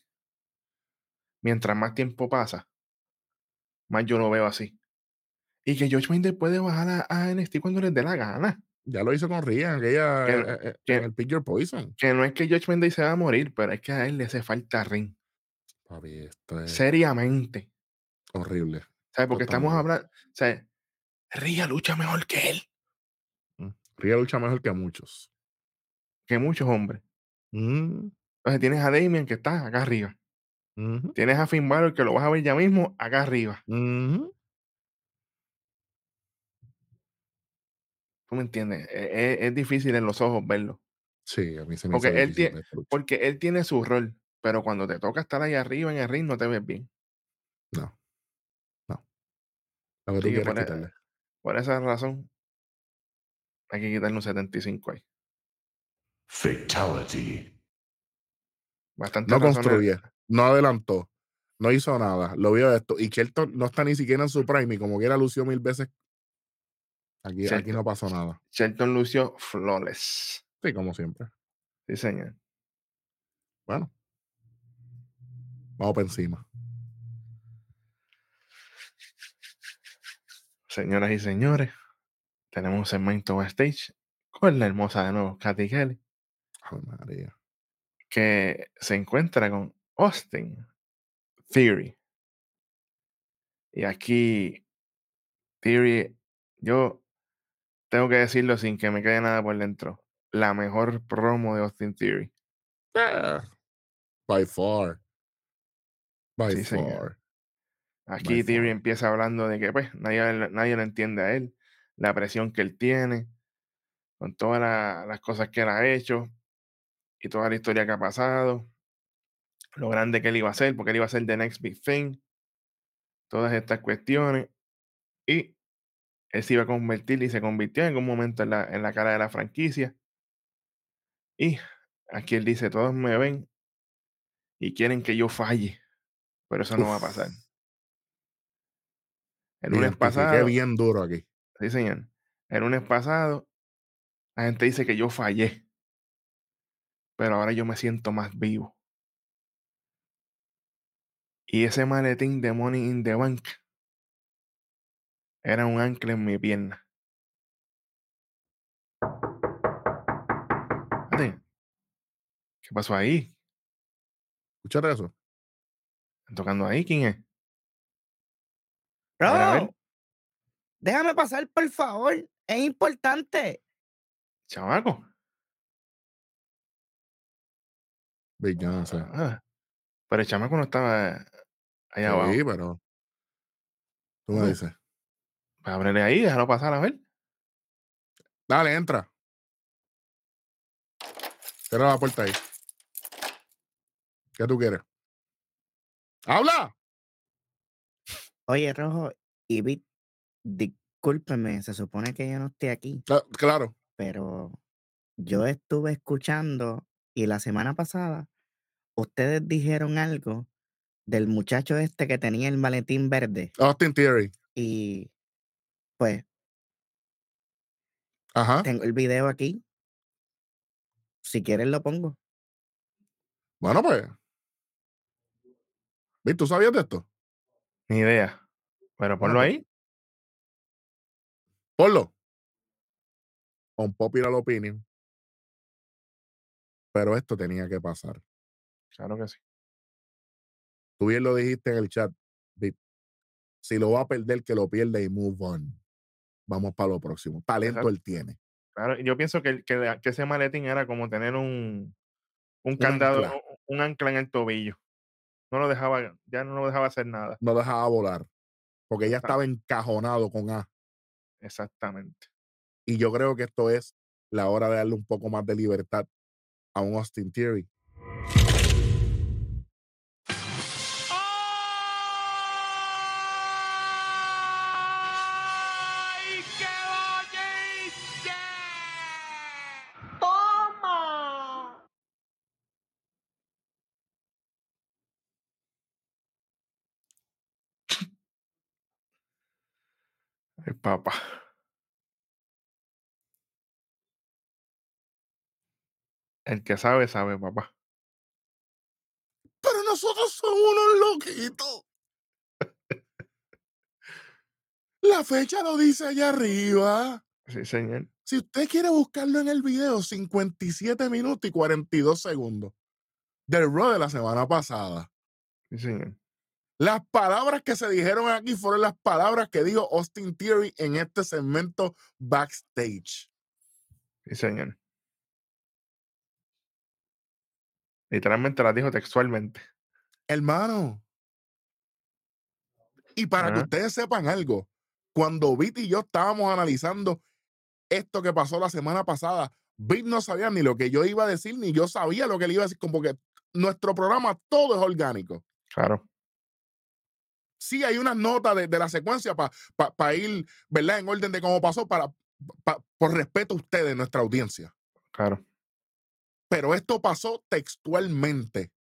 Mientras más tiempo pasa, más yo lo veo así. Y que George Minder puede bajar a, a NXT cuando les dé la gana. Ya lo hizo con Rhea, aquella, Que- eh, eh, que- en el Pick Your Poison. Que no es que George Minder se va a morir, pero es que a él le hace falta ring. Papi, esto es Seriamente. horrible. ¿Sabes? Porque estamos hablando. O sea, Rhea lucha mejor que él, Mm. Rhea lucha mejor que muchos. que muchos hombres. Mm, Entonces tienes a Damien que está acá arriba. Tienes a Finn Balor que lo vas a ver ya mismo acá arriba. ujú. ¿Tú me entiendes? E- e- Es, difícil en los ojos verlo. Sí, a mí se me Porque él difícil tiene-. Porque él tiene su rol. Pero cuando te toca estar ahí arriba en el ring, no te ves bien. No. No. Lo que tú que por, e- quitarle. por esa razón, hay que quitarle un 75 ahí. Fatality. Bastante No construye, no adelantó, no hizo nada. Lo vio esto. Y Shelton no está ni siquiera en su prime. Y como quiera lució mil veces. Aquí, aquí no pasó nada. Shelton Lucio flawless. Sí, como siempre. Sí, señor. Bueno. Vamos por encima. Señoras y señores, tenemos un segmento backstage con la hermosa de nuevo Katy Kelly, Ay, María. que se encuentra con Austin Theory. Y aquí, Theory, yo tengo que decirlo sin que me quede nada por dentro. La mejor promo de Austin Theory. Ah, By far. By Sí, señor. far. Aquí By Theory far. empieza hablando de que pues nadie, nadie lo entiende a él, la presión que él tiene, con todas la- las cosas que él ha hecho y toda la historia que ha pasado, lo grande que él iba a ser, porque él iba a ser the next big thing, todas estas cuestiones. Y él se iba a convertir y se convirtió en algún momento en la, en la cara de la franquicia. Y aquí él dice, todos me ven y quieren que yo falle, pero eso no va a pasar. El lunes pasado, bien duro aquí. Sí, señor. El lunes pasado, la gente dice que yo fallé. Pero ahora yo me siento más vivo. Y ese maletín de Money in the Bank era un ancla en mi pierna. ¿Qué pasó ahí? Escúchate eso. ¿Están tocando ahí? ¿Quién es? A ver, a ver. Bro, déjame pasar, por favor. Es importante. Chamaco. Sé. Ah, pero el chamaco no estaba allá abajo. Sí, pero. Tú me dices. Ábrele ahí, déjalo pasar a ver. Dale, entra. Cierra la puerta ahí. ¿Qué tú quieres? ¡Habla! Oye, Rojo y Bit, discúlpeme, se supone que yo no estoy aquí, claro. pero yo estuve escuchando y la semana pasada ustedes dijeron algo del muchacho este que tenía el maletín verde Austin Theory. y pues Ajá. tengo el video aquí. Si quieres lo pongo. Bueno, pues. ¿Viste? ¿Tú sabías de esto? Ni idea. Pero Bueno, ponlo pues, ahí. Ponlo. Un popular opinion. Pero esto tenía que pasar. Claro que sí. Tú bien lo dijiste en el chat. Si lo va a perder, que lo pierda y move on. Vamos para lo próximo. Talento Exacto. él tiene. Claro, yo pienso que, que, ese maletín era como tener un, un Un candado, ancla. un, ancla en el tobillo. No lo dejaba, ya no lo dejaba hacer nada. No dejaba volar. Porque ya estaba encajonado con A. Exactamente. Y yo creo que esto es la hora de darle un poco más de libertad a un Austin Theory. Ay, papá. El que sabe, sabe, papá. Pero nosotros somos unos loquitos. La fecha lo dice allá arriba. Sí, señor. Si usted quiere buscarlo en el video, 57 minutos y 42 segundos del Raw de la semana pasada. Sí, señor. Las palabras que se dijeron aquí fueron las palabras que dijo Austin Theory en este segmento backstage. Sí, señor. Literalmente las dijo textualmente. Hermano. Y para que ustedes sepan algo, cuando Vit y yo estábamos analizando esto que pasó la semana pasada, Vit no sabía ni lo que yo iba a decir, ni yo sabía lo que le iba a decir, como que nuestro programa todo es orgánico. Claro. Sí, hay unas notas de, de la secuencia para ir, ¿verdad? En orden de cómo pasó, para, pa- por respeto a ustedes, nuestra audiencia. Claro. Pero esto pasó textualmente.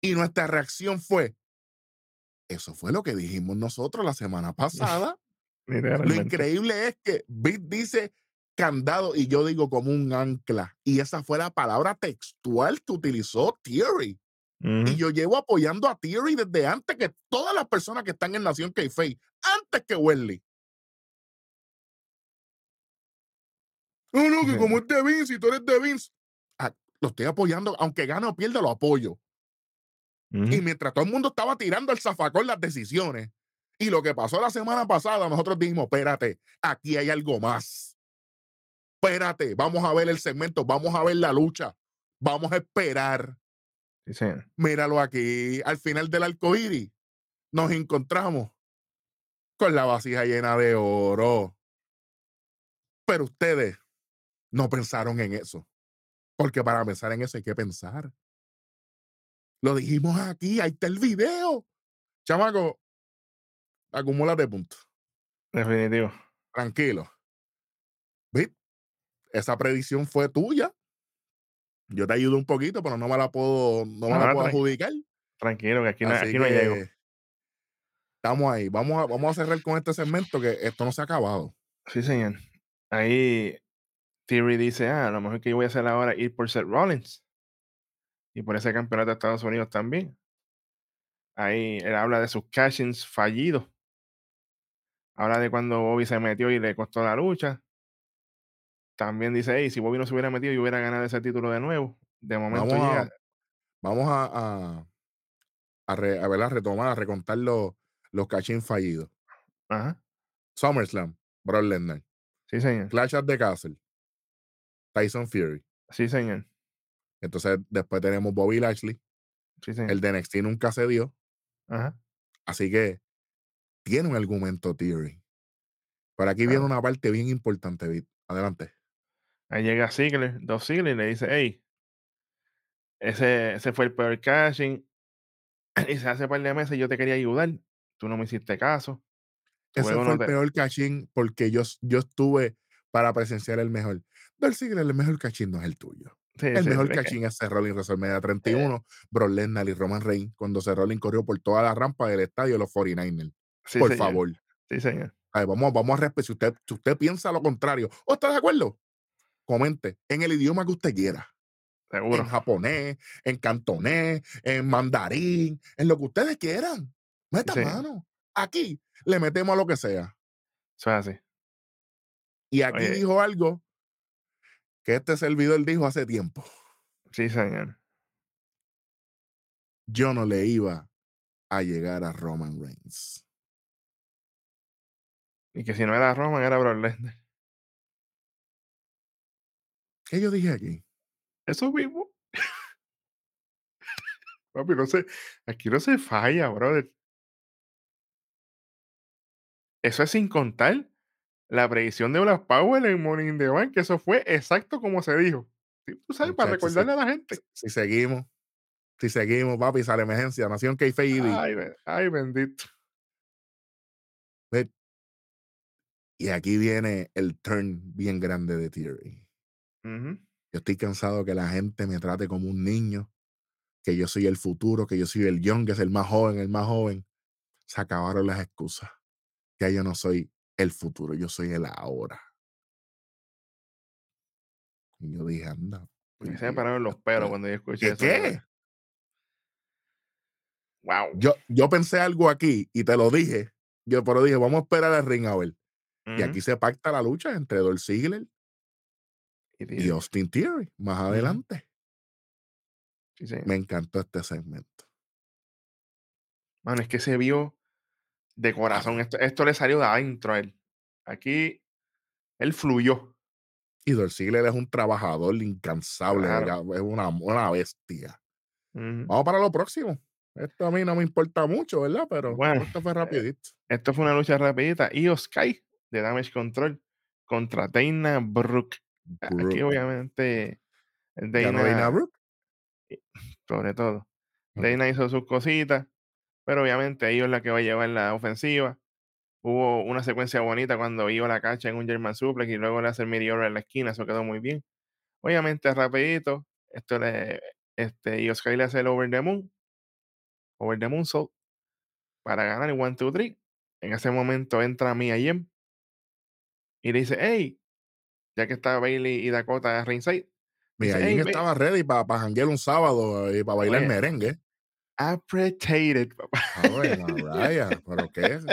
Y nuestra reacción fue, eso fue lo que dijimos nosotros la semana pasada. Lo increíble es que Bit dice candado y yo digo como un ancla. Y esa fue la palabra textual que utilizó Theory. Y yo llevo apoyando a Theory desde antes que todas las personas que están en Nación Kayfabe, antes que Welly. No, no, que como es de Vince y tú eres de Vince, ah, lo estoy apoyando, aunque gane o pierda, lo apoyo. Y mientras todo el mundo estaba tirando el zafacón las decisiones, y lo que pasó la semana pasada, nosotros dijimos, espérate, aquí hay algo más. Espérate, vamos a ver el segmento, vamos a ver la lucha, vamos a esperar. Sí. Míralo aquí, al final del arco iris, nos encontramos con la vasija llena de oro. Pero ustedes no pensaron en eso, porque para pensar en eso hay que pensar. Lo dijimos aquí, ahí está el video. Chamaco, acumúlate puntos. Definitivo. Tranquilo. ¿Viste? Esa predicción fue tuya. Yo te ayudo un poquito, pero no me la puedo, no me la Ah, puedo adjudicar. Tranquilo, que aquí, no, aquí no llego. estamos ahí. Vamos a, vamos a cerrar con este segmento que esto no se ha acabado. Sí, señor. Ahí Theory dice, ah, lo mejor que yo voy a hacer ahora es ir por Seth Rollins. Y por ese campeonato de Estados Unidos también. Ahí él habla de sus cashings fallidos. Habla de cuando Bobby se metió y le costó la lucha. También dice, hey, si Bobby no se hubiera metido, yo hubiera ganado ese título de nuevo. De momento Vamos llega. a, vamos a, a, a, re- a, ver, a retomar, a recontar los, los cachín fallidos. Ajá. SummerSlam, Brock Lesnar. Sí, señor. Clash at the Castle, Tyson Fury. Sí, señor. Entonces, después tenemos Bobby Lashley. Sí, señor. El de NXT nunca se dio. Ajá. Así que tiene un argumento Theory. Pero aquí viene una parte bien importante. Adelante. Ahí llega Ziggler, dos Ziggler y le dice, hey, Ese, ese fue el peor caching. Y se hace par de meses yo te quería ayudar. Tú no me hiciste caso. Ese Luego fue no el te- peor cachín porque yo, yo estuve para presenciar el mejor. Dolph Ziggler, el mejor cachín no es el tuyo. Sí, El sí, mejor cachín es Seth Rollins en WrestleMania 31, Brock Lesnar y Roman Reigns cuando Seth Rollins corrió por toda la rampa del estadio de los 49ers. sí, por señor. favor. Sí, señor. Vamos, vamos a respetar. Si usted, si usted piensa lo contrario o está de acuerdo, comente en el idioma que usted quiera. Seguro. En japonés, en cantonés, en mandarín, en lo que ustedes quieran. Meta Sí. mano. Aquí le metemos a lo que sea. Eso es así. Y aquí Oye. dijo algo que este servidor dijo hace tiempo. Sí, señor. Yo no le iba a llegar a Roman Reigns. Y que si no era Roman, era Brock Lesnar. ¿Qué yo dije aquí? Eso mismo. Papi, no se, aquí no se falla, brother. Eso es sin contar la predicción de Black Power en Morning in the Bank, que eso fue exacto como se dijo. Sí, Tú sabes, para recordarle a la gente. Si seguimos, si seguimos, papi, sale emergencia. Nación KFIB. Ay, ay, bendito. Y aquí viene el turn bien grande de Theory. Yo estoy cansado que la gente me trate como un niño, que yo soy el futuro, que yo soy el young, que es el más joven, el más joven. Se acabaron las excusas. Ya yo no soy el futuro, yo soy el ahora. Y yo dije, anda. Pues, se me Dios, pararon los pelos cuando yo escuché ¿Qué? eso. qué? Wow. Yo, yo pensé algo aquí y te lo dije. Yo pero dije, vamos a esperar al ring a ver. Y aquí se pacta la lucha entre Dolph Ziggler y Austin Theory más adelante. Sí. Me encantó este segmento. Mano, es que se vio de corazón. Esto, esto le salió de adentro a él. Aquí él fluyó. Y Dolph Ziggler es un trabajador incansable, Claro. es una, una bestia. Vamos para lo próximo. Esto a mí no me importa mucho, ¿verdad? Pero Bueno, esto fue rapidito. Esto fue una lucha rapidita. Io Sky de Damage Control contra Dana Brooke. Aquí obviamente Dana Dana, Brooke. sobre todo. Dana hizo sus cositas, pero obviamente es la que va a llevar la ofensiva. Hubo una secuencia bonita cuando Io la cacha en un German Suplex y luego le hace el Meteor en la esquina, eso quedó muy bien. Obviamente rapidito, esto le, este, Sky le hace el Over the Moon, Over the Moon Soul, para ganar el 1, 2, 3. En ese momento entra Mia Yim y le dice, hey, ya que está Bailey y Dakota ringside, Mira, dice, Jin "Hey, estaba ready para janguear un sábado y para bailar Oye. merengue. appreciated, papá. Ave María, pero qué es.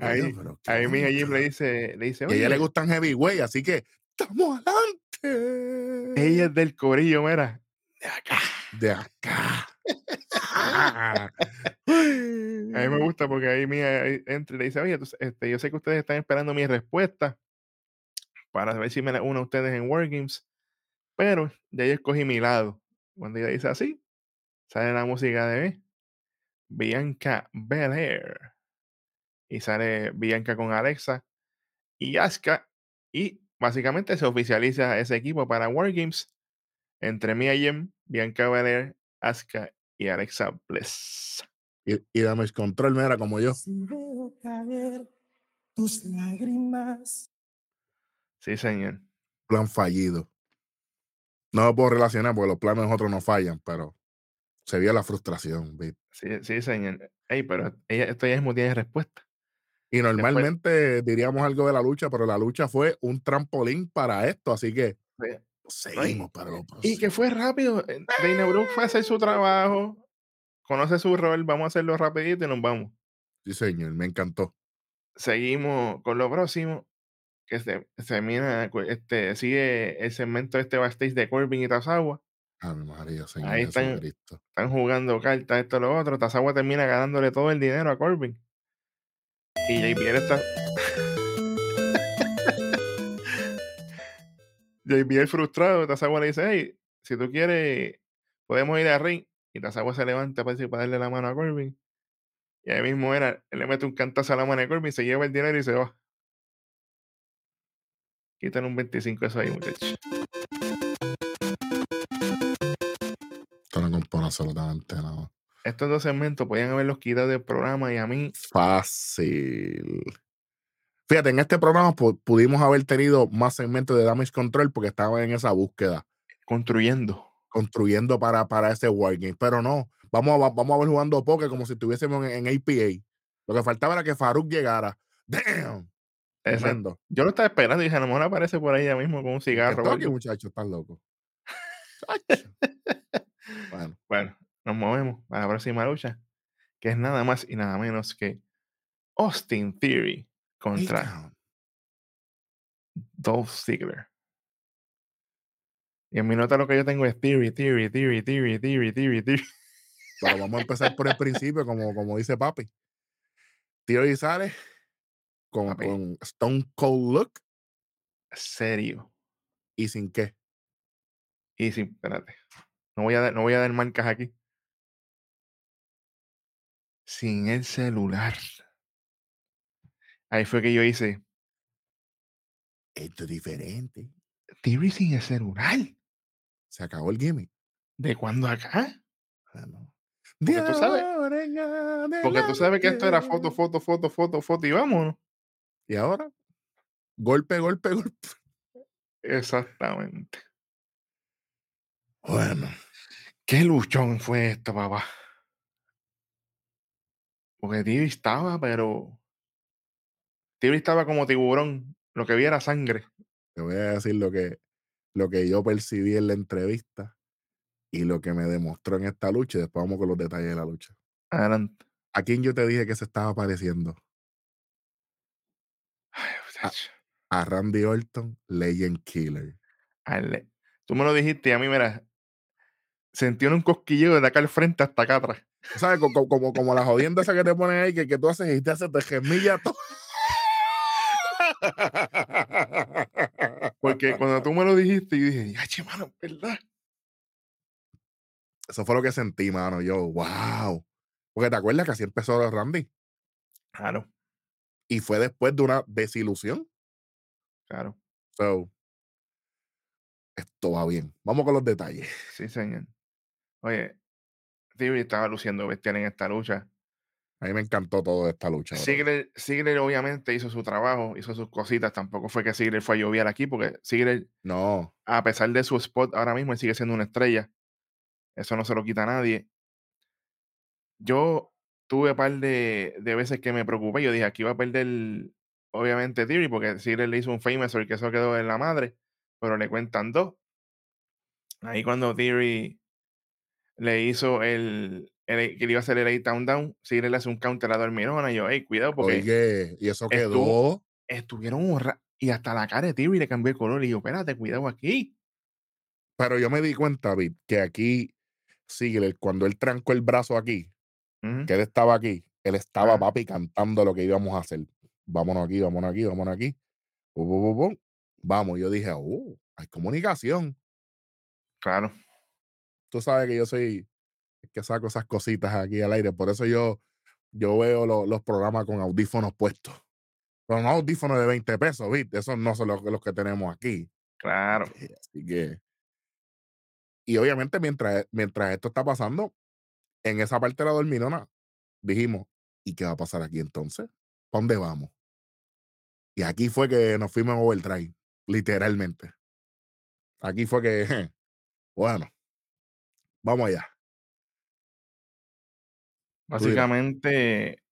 Ahí- Ahí Mia Yim le dice, le dice, Y a ella le "Oye, gustan heavyweight, así que estamos adelante. ella es del corillo, mira. De acá. de acá. A mí me gusta porque ahí ahí entra y le dice, oye, tú- este, yo sé que ustedes están esperando mi respuesta para ver si me la uno a ustedes en Wargames, pero ya yo escogí mi lado. Cuando ella dice así, sale la música de Bianca Belair. Y sale Bianca con Alexa y Asuka. Y básicamente se oficializa ese equipo para Wargames entre Mia Yim, Bianca Belair, Asuka y Alexa Bliss. Y, y dame control, mira, como yo. Si veo caer tus lágrimas. Sí, señor. Plan fallido. No lo puedo relacionar porque los planes de nosotros no fallan, pero se vio la frustración. Sí, sí, señor. Ey, pero ella, esto ya mismo tiene respuesta. Y normalmente diríamos algo de la lucha, pero la lucha fue un trampolín para esto, así que Sí. seguimos para lo Y próximo. que fue rápido. eh, Dana Brooke fue a hacer su trabajo, conoce su rol, vamos a hacerlo rapidito y nos vamos. Sí, señor, me encantó. Seguimos con lo próximo, que se, cu- este, sigue el segmento este backstage de Corbin y Tazawa. Ave María, Señor Ahí están. Están jugando cartas, esto, lo otro. Tazawa termina ganándole todo el dinero a Corbin. Y JBL está. JBL frustrado. Tazawa le dice: Hey, si tú quieres, podemos ir a ring. Y Tazawa se levanta para, decir- para darle la mano a Corbin. Y ahí mismo era, él le mete un cantazo a la mano a Corbin, se lleva el dinero y se va. Quítale un 25 eso ahí, muchachos. absolutamente no. Estos dos segmentos podían haberlos quitado del programa y a mí. Fácil. Fíjate, en este programa pudimos haber tenido más segmentos de Damage Control porque estaba en esa búsqueda. Construyendo. Construyendo para, para ese wargame. Pero no, vamos a, vamos a ver jugando poker como si estuviésemos en, APA. Lo que faltaba era que Farouk llegara. ¡Damn! Tremendo. Yo lo estaba esperando y dije, a lo mejor aparece por ahí ya mismo con un cigarro. ¿Qué muchacho? Estás loco. bueno. bueno, nos movemos a la próxima lucha, que es nada más y nada menos que Austin Theory contra Dolph Ziggler. Y en mi nota lo que yo tengo es Theory, Theory, Theory, Theory, Theory, Theory, Theory. Vamos a empezar por el principio, como, como dice papi. Theory sale con, con Stone Cold Look. Serio. ¿Y sin qué? Y sin, espérate. No voy a dar, no voy a dar marcas aquí. Sin el celular. Ahí fue que yo hice. Esto es diferente. TV sin el celular. Se acabó el gimmick. ¿De cuándo acá? Ah, no. Porque tú sabes. Porque tú sabes que esto era foto, foto, foto, foto, foto y vámonos. Y ahora, golpe, golpe, golpe. Exactamente. Bueno. Qué luchón fue esto, papá. Porque Tibi estaba, pero. Tibi estaba como tiburón. Lo que vi era sangre. Te voy a decir lo que, lo que yo percibí en la entrevista y lo que me demostró en esta lucha. Y después vamos con los detalles de la lucha. Adelante. ¿A quién yo te dije que se estaba pareciendo? A, a, Randy Orton, Legend Killer. Tú me lo dijiste y a mí, mira, sentí un cosquilleo de acá al frente hasta acá atrás. ¿Sabes? Como, como, como la jodienda esa que te ponen ahí, que, que tú haces y te haces de gemilla todo. Porque cuando tú me lo dijiste, yo dije, ya, che, mano, ¿verdad? Eso fue lo que sentí, mano. Yo, wow. Porque te acuerdas que así empezó Randy. Claro. Y fue después de una desilusión. Claro. So, esto va bien. Vamos con los detalles. Sí, señor. Oye, Theory estaba luciendo bestial en esta lucha. A mí me encantó toda esta lucha. Sigler, obviamente hizo su trabajo, hizo sus cositas. Tampoco fue que Sigler fue a llover aquí, porque Sigler, no. a pesar de su spot ahora mismo, sigue siendo una estrella. Eso no se lo quita a nadie. Yo tuve un par de, veces que me preocupé. Yo dije, aquí va a perder, obviamente, Theory, porque Sigler le hizo un famous que eso quedó en la madre, pero le cuentan dos. Ahí cuando Theory le hizo el, que le iba a hacer el 8 down down, Sigler le hace un counter a Dormirona. Y yo, hey, cuidado, porque. Oye, y eso quedó. estuvieron y hasta la cara de Theory le cambió el color. Y yo, espérate, cuidado aquí. Pero yo me di cuenta, David, que aquí Sigler, cuando él trancó el brazo aquí, que él estaba aquí, él estaba, papi, cantando lo que íbamos a hacer. Vámonos aquí, vámonos aquí, vámonos aquí. Vamos, yo dije, oh, hay comunicación. Claro. Tú sabes que yo soy que saco esas cositas aquí al aire. Por eso yo, yo veo los programas con audífonos puestos. Pero no audífonos de 20 pesos, ¿viste? Esos no son los, los que tenemos aquí. Claro. Eh, así que. Y obviamente, mientras, mientras esto está pasando, en esa parte de la dorminona, dijimos, ¿y qué va a pasar aquí entonces? ¿Para dónde vamos? Y aquí fue que nos fuimos en overdrive, literalmente. Aquí fue que, bueno, vamos allá. Básicamente,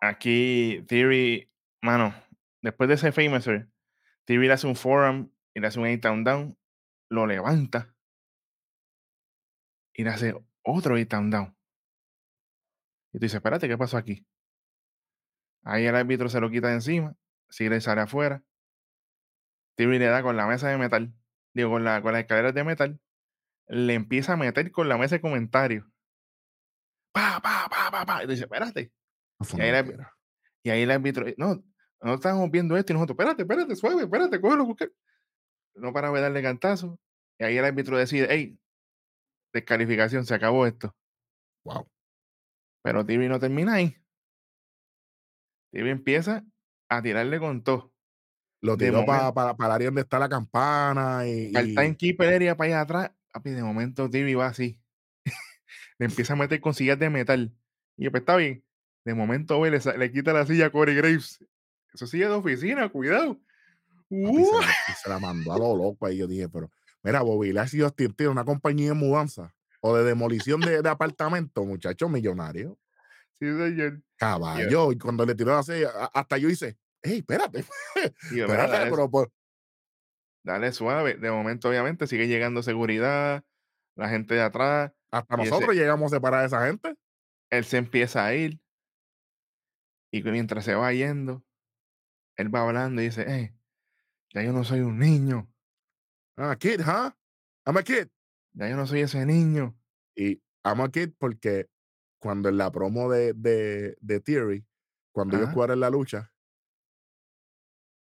aquí Theory, mano, después de ese Famouser, Theory le hace un forum y le hace un 8 down down, lo levanta y le hace otro 8 down down. Y tú dices, espérate, ¿qué pasó aquí? Ahí el árbitro se lo quita de encima, sigue sale afuera. Theory le da con la mesa de metal, digo, con, la, con las escaleras de metal, le empieza a meter con la mesa de comentarios pa, pa, pa, pa, pa. Y dice, espérate. y, ahí la, y ahí el árbitro, no, no estamos viendo esto y nosotros, espérate, espérate, suave, espérate, cógelo, busque. No para darle cantazo. Y ahí el árbitro decide, hey, descalificación, se acabó esto. Wow. Pero Tibi no termina ahí. Tibi empieza a tirarle con todo. Lo tiró para para el área donde está la campana y. Al timekeeper area para allá atrás. De momento Tibi va así. le empieza a meter con sillas de metal. Y yo, pues está bien. De momento, ve, le, le quita la silla a Corey Graves. Eso silla de oficina, cuidado. Papi, se, la, se la mandó a lo loco. Ahí yo dije, pero mira, Bobby Lashley y Austin tiene una compañía de mudanza o de demolición de, de apartamentos, muchachos millonarios. sí, señor. Caballo. Y cuando le tiró la silla, a- hasta yo hice, hey, espérate, espérate, dale, pero pues, dale suave. De momento, obviamente, sigue llegando seguridad, la gente de atrás. hasta ese- nosotros llegamos a separar a esa gente. Él se empieza a ir. Y mientras se va yendo, él va hablando y dice, hey, ya yo no soy un niño. Ah, kid, huh? I'm a kid. Ya yo no soy ese niño. Y I'm a kid porque cuando en la promo de, de, de Theory, cuando ellos cuadran la lucha,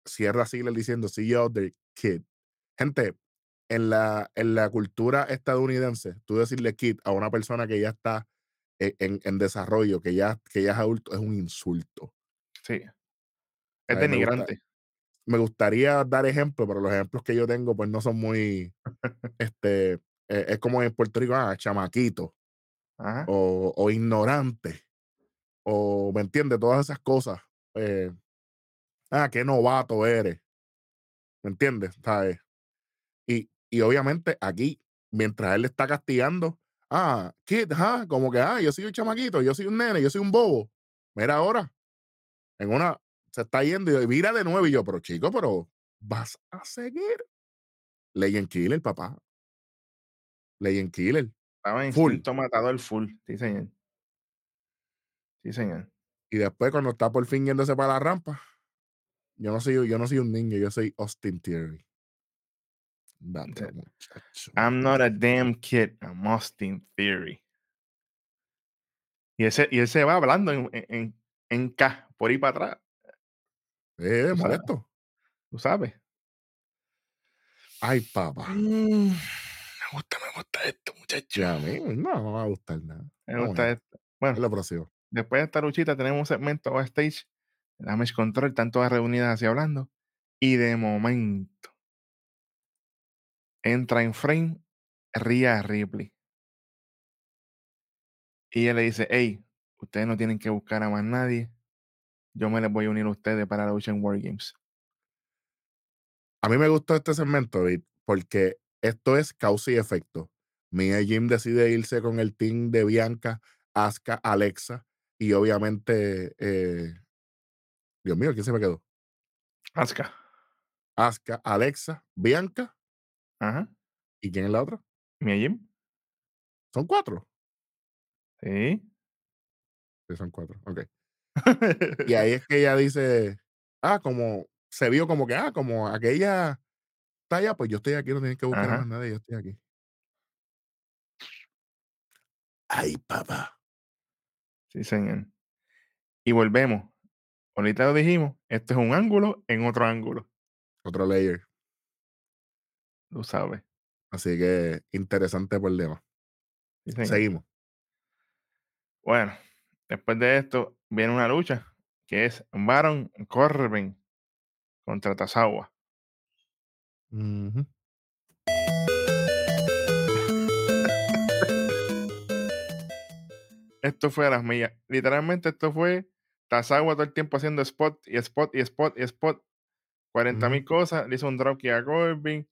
cierra Ziggler diciendo, see you out there, kid. Gente, en la, en la cultura estadounidense, tú decirle kid a una persona que ya está e- en, en desarrollo, que ya, que ya es adulto, es un insulto. Sí. Es denigrante. Me gustaría dar ejemplos, pero los ejemplos que yo tengo pues no son muy, este, eh, es como en Puerto Rico, ah, chamaquito. Ajá. o, o ignorante, o me entiendes, todas esas cosas. eh, ah, qué novato eres, ¿me entiendes? ¿Sabes? Y, y obviamente aquí, mientras él le está castigando, ah, kid, ah, como que, ah, yo soy un chamaquito, yo soy un nene, yo soy un bobo. Mira ahora, en una, se está yendo y mira de nuevo y yo, pero chico, pero vas a seguir. Legend Killer, papá. Legend Killer. Estaba en Full. matador full. Sí, señor. Sí, señor. Y después, cuando está por fin yéndose para la rampa, yo no soy, yo no soy un niño, yo soy Austin Theory. Date, Sí. muchacho. I'm not a damn kid. I'm Austin Theory. Y, ese, y él se va hablando en, en, en- en K, por ahí para atrás. Eh, sabes. molesto. Tú sabes. Ay, papá. Mm, me gusta, me gusta esto, muchacho. Ya a mí no, me va a gustar nada. Me gusta allá. esto. Es Bueno, lo próximo. después de esta luchita tenemos un segmento backstage. Damage Control, están todas reunidas así hablando. Y de momento entra en frame Rhea Ripley. Y ella le dice, hey, ustedes no tienen que buscar a más nadie. Yo me les voy a unir a ustedes para la en War Games. A mí me gustó este segmento, David, porque esto es causa y efecto. Mia Jim decide irse con el team de Bianca, Asuka, Alexa y obviamente, eh, Dios mío, ¿quién se me quedó? Asuka. Asuka, Alexa, Bianca Ajá. y ¿quién es la otra? Mia Jim. Son cuatro. Sí. Sí, son cuatro. Ok. Y ahí es que ella dice, ah, como se vio como que, ah, como aquella está allá, pues yo estoy aquí, no tienen que buscar Ajá. más nadie, yo estoy aquí. Ay, papá. Sí, señor. Y volvemos. Ahorita lo dijimos, esto es un ángulo en otro ángulo. Otro layer. Tú sabes. Así que interesante problema. Sí. Seguimos. Bueno, después de esto viene una lucha que es Baron Corbin contra Tazawa. Esto fue a las millas. Literalmente esto fue Tazawa todo el tiempo haciendo spot y spot y spot y spot. 40 mil cosas. Le hizo un dropkick a Corbin.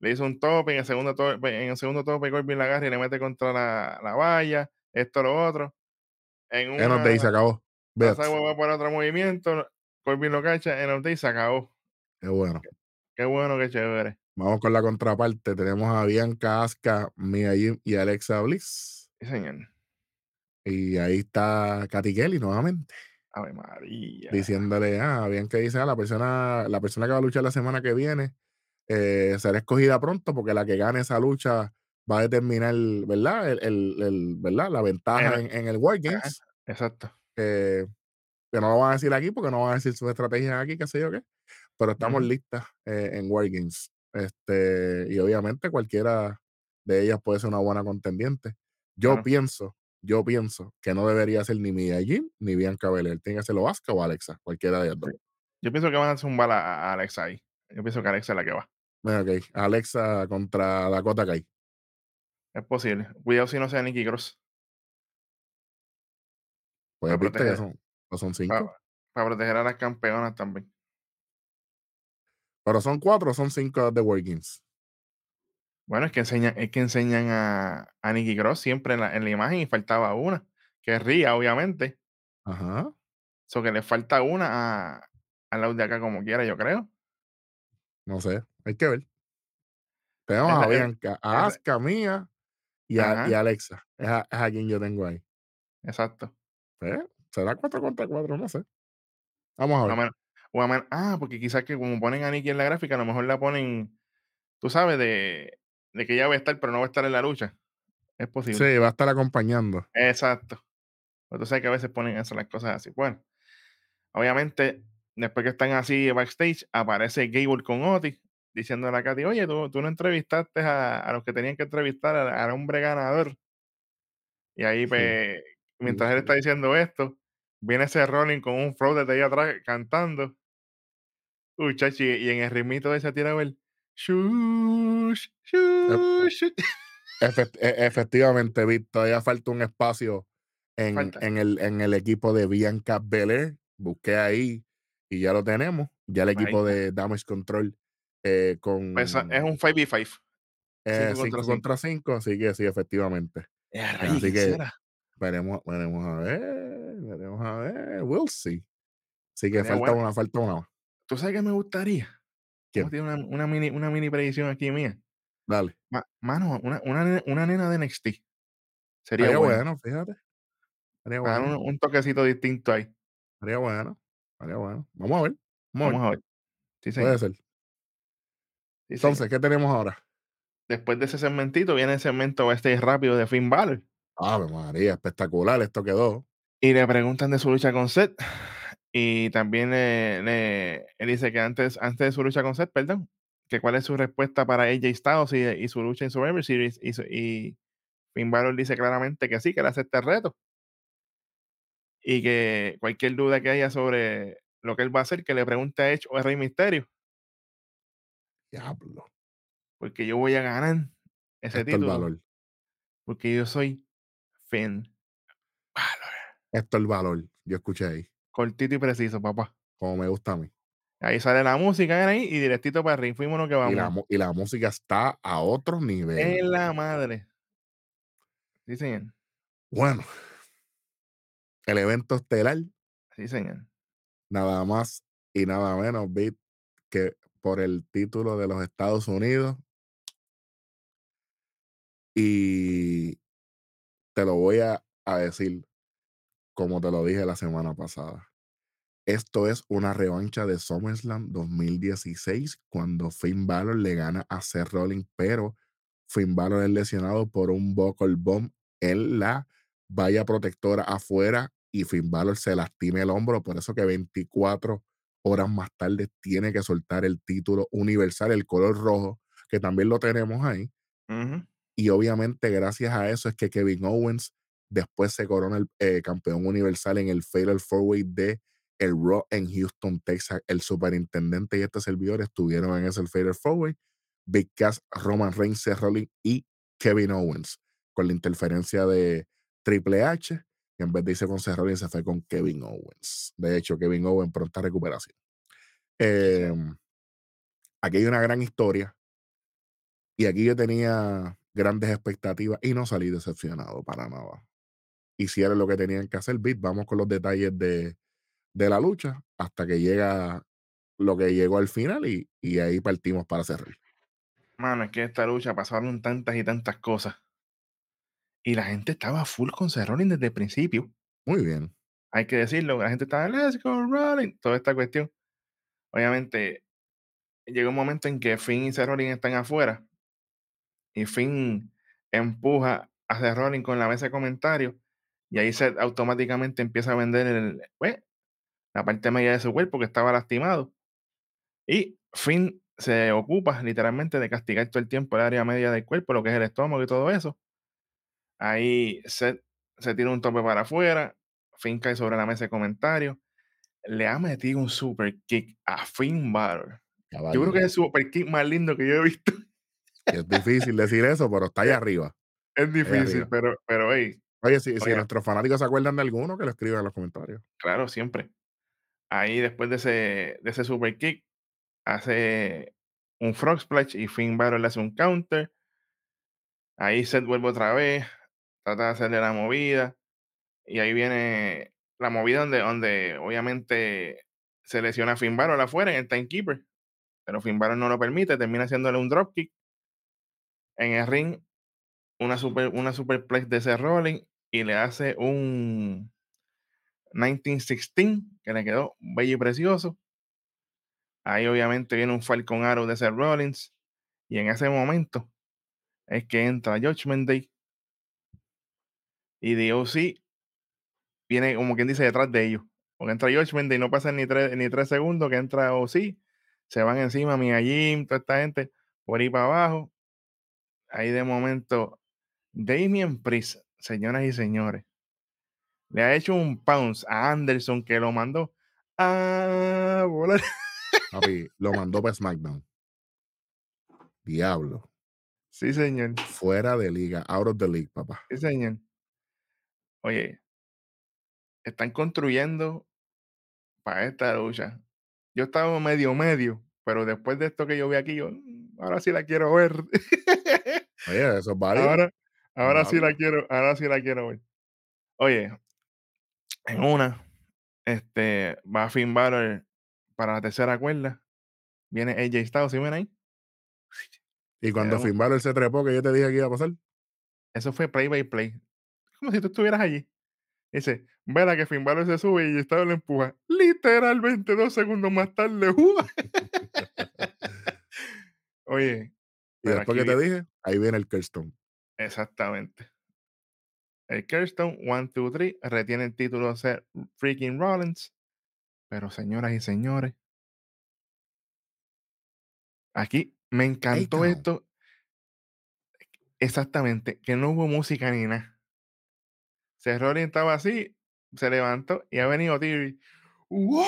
Le hizo un tope. En el segundo tope, en el segundo tope Corbin la agarra y le mete contra la, la valla. Esto, lo otro. En una, Day se acabó. Tazawa va por otro movimiento. Corbin lo cacha. En update se acabó. Qué bueno. Qué bueno, qué chévere. Vamos con la contraparte. Tenemos a Bianca, Asuka, Mia Jim y Alexa Bliss. Sí, señor. Y ahí está Katy Kelly nuevamente. Ave María. diciéndole, ah, bien que dice, ah, la persona, la persona que va a luchar la semana que viene eh, será escogida pronto porque la que gane esa lucha va a determinar, ¿verdad? El, el- el- ¿verdad? La ventaja en el War Games. Exacto. Eh, que no lo van a decir aquí porque no van a decir sus estrategias aquí, qué sé yo qué. Pero estamos listas eh, en War Games. Este, y obviamente cualquiera de ellas puede ser una buena contendiente. Yo pienso, yo pienso que no debería ser ni Mia Jim ni Bianca Belair. Tiene que ser o Asuka o Alexa, cualquiera de ellas dos. Yo pienso que van a zumbar a, a Alexa ahí. Yo pienso que Alexa es la que va. Ok. Alexa contra Dakota Kai. Es posible. Cuidado si no sea Nikki Cross. Para que proteger, son, no son para, cinco. proteger a las campeonas también. Pero son cuatro o son cinco de World Games. Bueno, es que enseñan, es que enseñan a, a Nikki Cross siempre en la, en la imagen y faltaba una, que es Ria, obviamente. Ajá. Eso que le falta una a, a la de acá como quiera, yo creo. No sé. Hay que ver. Tenemos a Bianca, a Asuka, Mía y a, y a Alexa. Es a, es a quien yo tengo ahí. Exacto. ¿Eh? ¿Será 4 contra 4? No sé. Vamos a ver. a men- ah, porque quizás que como ponen a Nikki en la gráfica, a lo mejor la ponen, tú sabes, de, de que ella va a estar, pero no va a estar en la lucha. Es posible. Sí, va a estar acompañando. Exacto. Sabes que a veces ponen eso, las cosas así. Bueno, obviamente, después que están así backstage, aparece Gable con Otis diciéndole a Katy, oye, tú, tú no entrevistaste a, a los que tenían que entrevistar al, al hombre ganador. Y ahí, Sí. pues, mientras él está diciendo esto, viene ese Rolling con un flow desde ahí atrás cantando. Uy, chachi, y en el ritmito ese tira el shush, shush, shush. Efect- e- efectivamente, Vic, todavía falta un espacio en, en el, en el equipo de Bianca Belair. Busqué ahí y ya lo tenemos. Ya el equipo de Damage Control eh, con Pues, es un 5v5. 5 cinco contra cinco. contra 5. Así que sí, efectivamente. Eh, Así rayos, ¿quién que- será? Veremos, veremos a ver. Veremos a ver. We'll see. Así que falta bueno. una, falta una más. ¿Tú sabes qué me gustaría? Tener una, una mini, una mini predicción aquí mía. Dale. Ma- mano, una, una, una nena de NXT. Sería Estaría bueno. bueno, fíjate. Dar bueno. un, un toquecito distinto ahí. Estaría bueno. Estaría bueno. Vamos a ver. Vamos, Vamos a ver. Puede ser. Sí, señor. Entonces, ¿qué tenemos ahora? Después de ese segmentito viene el segmento este rápido de Finn Balor. Ave María, espectacular esto quedó. Y le preguntan de su lucha con Seth. Y también le, le- él dice que antes, antes de su lucha con Seth, perdón, que cuál es su respuesta para AJ Styles y, y su lucha en Survivor Series. Y, su- y Finn Balor dice claramente que sí, que le acepta el reto. Y que cualquier duda que haya sobre lo que él va a hacer, que le pregunte a Edge o a Rey Misterio. Diablo. Porque yo voy a ganar ese Esto el título. valor. Porque yo soy Finn Balor. Esto el valor. Yo escuché ahí. Cortito y preciso, papá. Como me gusta a mí. Ahí sale la música ahí y directito para arriba. Fuimos lo que Y la, vamos. y la música está a otro nivel. En la madre. Sí, señor. Bueno. El evento estelar, Sí, señor. nada más y nada menos, Bit, que por el título de los Estados Unidos. Y te lo voy a, a decir como te lo dije la semana pasada. Esto es una revancha de SummerSlam 2016 cuando Finn Balor le gana a Seth Rollins, pero Finn Balor es lesionado por un buckle bomb en la valla protectora afuera y Finn Balor se lastima el hombro, por eso que 24 horas más tarde tiene que soltar el título universal, el color rojo, que también lo tenemos ahí. Ujú. Y obviamente gracias a eso es que Kevin Owens después se corona el eh, campeón universal en el Fatal Four Way de el Raw en Houston, Texas. El superintendente y este servidor estuvieron en ese Fatal Four Way. Big Cass, Roman Reigns, Seth Rollins y Kevin Owens con la interferencia de Triple H. Y en vez de irse con Seth Rollins, se fue con Kevin Owens. De hecho, Kevin Owens pronta recuperación. Eh, aquí hay una gran historia. Y aquí yo tenía grandes expectativas y no salí decepcionado para nada. Hicieron lo que tenían que hacer. Bit, vamos con los detalles de, de la lucha hasta que llega lo que llegó al final y, y ahí partimos para cerrar. Mano, es que esta lucha pasaron tantas y tantas cosas. Y la gente estaba full con Seth Rollins desde el principio. Muy bien. Hay que decirlo. La gente estaba, let's go Rollins. Toda esta cuestión. Obviamente, llegó un momento en que Finn y Seth Rollins están afuera. Y Finn empuja a Seth Rollins con la mesa de comentarios. Y ahí Seth automáticamente empieza a vender el, pues, la parte media de su cuerpo que estaba lastimado. Y Finn se ocupa literalmente de castigar todo el tiempo el área media del cuerpo, lo que es el estómago y todo eso. Ahí Seth se tira un tope para afuera. Finn cae sobre la mesa de comentarios. Le ha metido un super kick a Finn Balor. Yo creo que es el super kick más lindo que yo he visto. Es difícil decir eso, pero está allá arriba. Es difícil, arriba. pero, pero hey, Oye, si, si Oye. nuestros fanáticos se acuerdan de alguno, que lo escriban en los comentarios. Claro, siempre. Ahí después de ese, de ese super kick, hace un frog splash y Finn Balor le hace un counter. Ahí Seth vuelve otra vez, trata de hacerle la movida. Y ahí viene la movida donde, donde obviamente se lesiona a Finn Balor afuera en el timekeeper. Pero Finn Balor no lo permite, termina haciéndole un dropkick. En el ring, una super, una superplex de ese rolling y le hace un 1916 que le quedó bello y precioso. Ahí obviamente viene un Falcon Arrow de Seth Rollins. Y en ese momento es que entra Judgment Day. Y DOC viene como quien dice detrás de ellos. Porque entra Judgment Day, no pasan ni tres, ni tres segundos que entra OC. Se van encima, Mia Jim, toda esta gente por ahí para abajo. Ahí de momento, Damien Priest, señoras y señores, le ha hecho un pounce a Anderson que lo mandó a volar. Papi, lo mandó para SmackDown. Diablo. Sí, señor. Fuera de liga. Out of the league, papá. Sí, señor. Oye, están construyendo para esta lucha. Yo estaba medio medio, pero después de esto que yo vi aquí, yo "Mm, ahora sí la quiero ver. Oye, eso es válido. ahora, ahora sí la quiero, ahora sí la quiero ver. Oye, en una, este, va Finn Balor para la tercera cuerda. Viene AJ Styles, ¿sí ven ahí? Y cuando Finn Balor se trepó, que yo te dije que iba a pasar. Eso fue play by play. Como si tú estuvieras allí. Dice, verá que Finn Balor se sube y Styles lo empuja. Literalmente dos segundos más tarde. Oye, Y después que te dije, ahí viene el Kirstone. exactamente. El Kirstone, 1, 2, 3, retiene el título de ser freaking Rollins. Pero señoras y señores, aquí me encantó esto. Exactamente, que no hubo música ni nada. Se Rollins estaba así, se levantó y ha venido Theory. ¡Wow!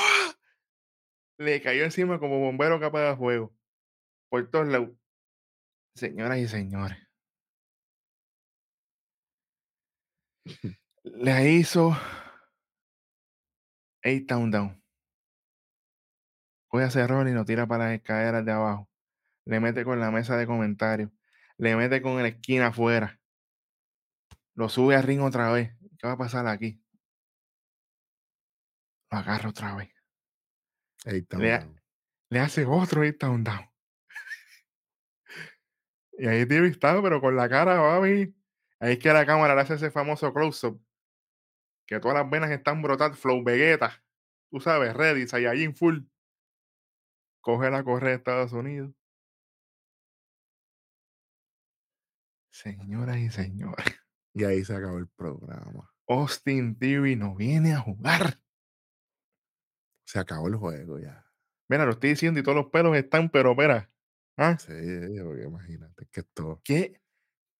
Le cayó encima como bombero capa de fuego. Por todos lados. Señoras y señores. Le hizo A Town Down. Coge a Rollins y lo tira para las escaleras de abajo. Le mete con la mesa de comentarios. Le mete con la esquina afuera. Lo sube al ring otra vez. ¿Qué va a pasar aquí? Lo agarra otra vez. Le- Down. le hace otro hit down down. Y ahí Stevie está, pero con la cara, baby. Ahí es que la cámara le hace ese famoso close-up. Que todas las venas están brotadas, flow Vegeta. Tú sabes, ready, Saiyajin full. Coge la correa de Estados Unidos. Señoras y señores, Y ahí se acabó el programa. Austin Theory no viene a jugar. Se acabó el juego ya. Mira, lo estoy diciendo y todos los pelos están, pero mira. ¿Ah? Sí, porque imagínate que esto. ¿Qué,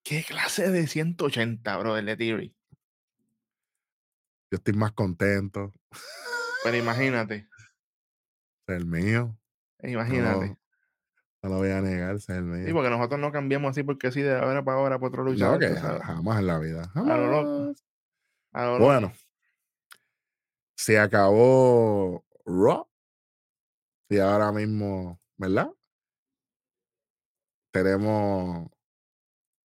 ¿Qué clase de 180, bro, de Theory? Yo estoy más contento. Pero imagínate, Es el mío. imagínate. No, no lo voy a negar, ese es el mío. Sí, porque nosotros no cambiamos así porque sí, de ahora para ahora, para otro no, luchador. que ja- sabes. jamás en la vida. A lo loco. jamás. A lo loco. Bueno, se acabó Raw. Y ahora mismo, ¿verdad? Tenemos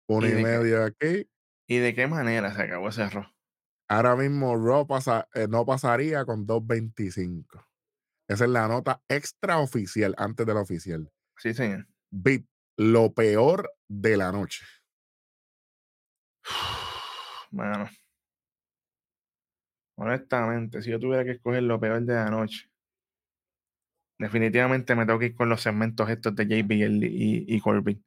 uno ¿Y y, de aquí. ¿Y de qué manera se acabó ese error? Ahora mismo Raw pasa, eh, no pasaría con 2.25. Esa es la nota extraoficial antes de la oficial. Sí, señor. Beat, lo peor de la noche. Bueno. Honestamente, si yo tuviera que escoger lo peor de la noche, definitivamente me tengo que ir con los segmentos estos de JBL y, y Corbin.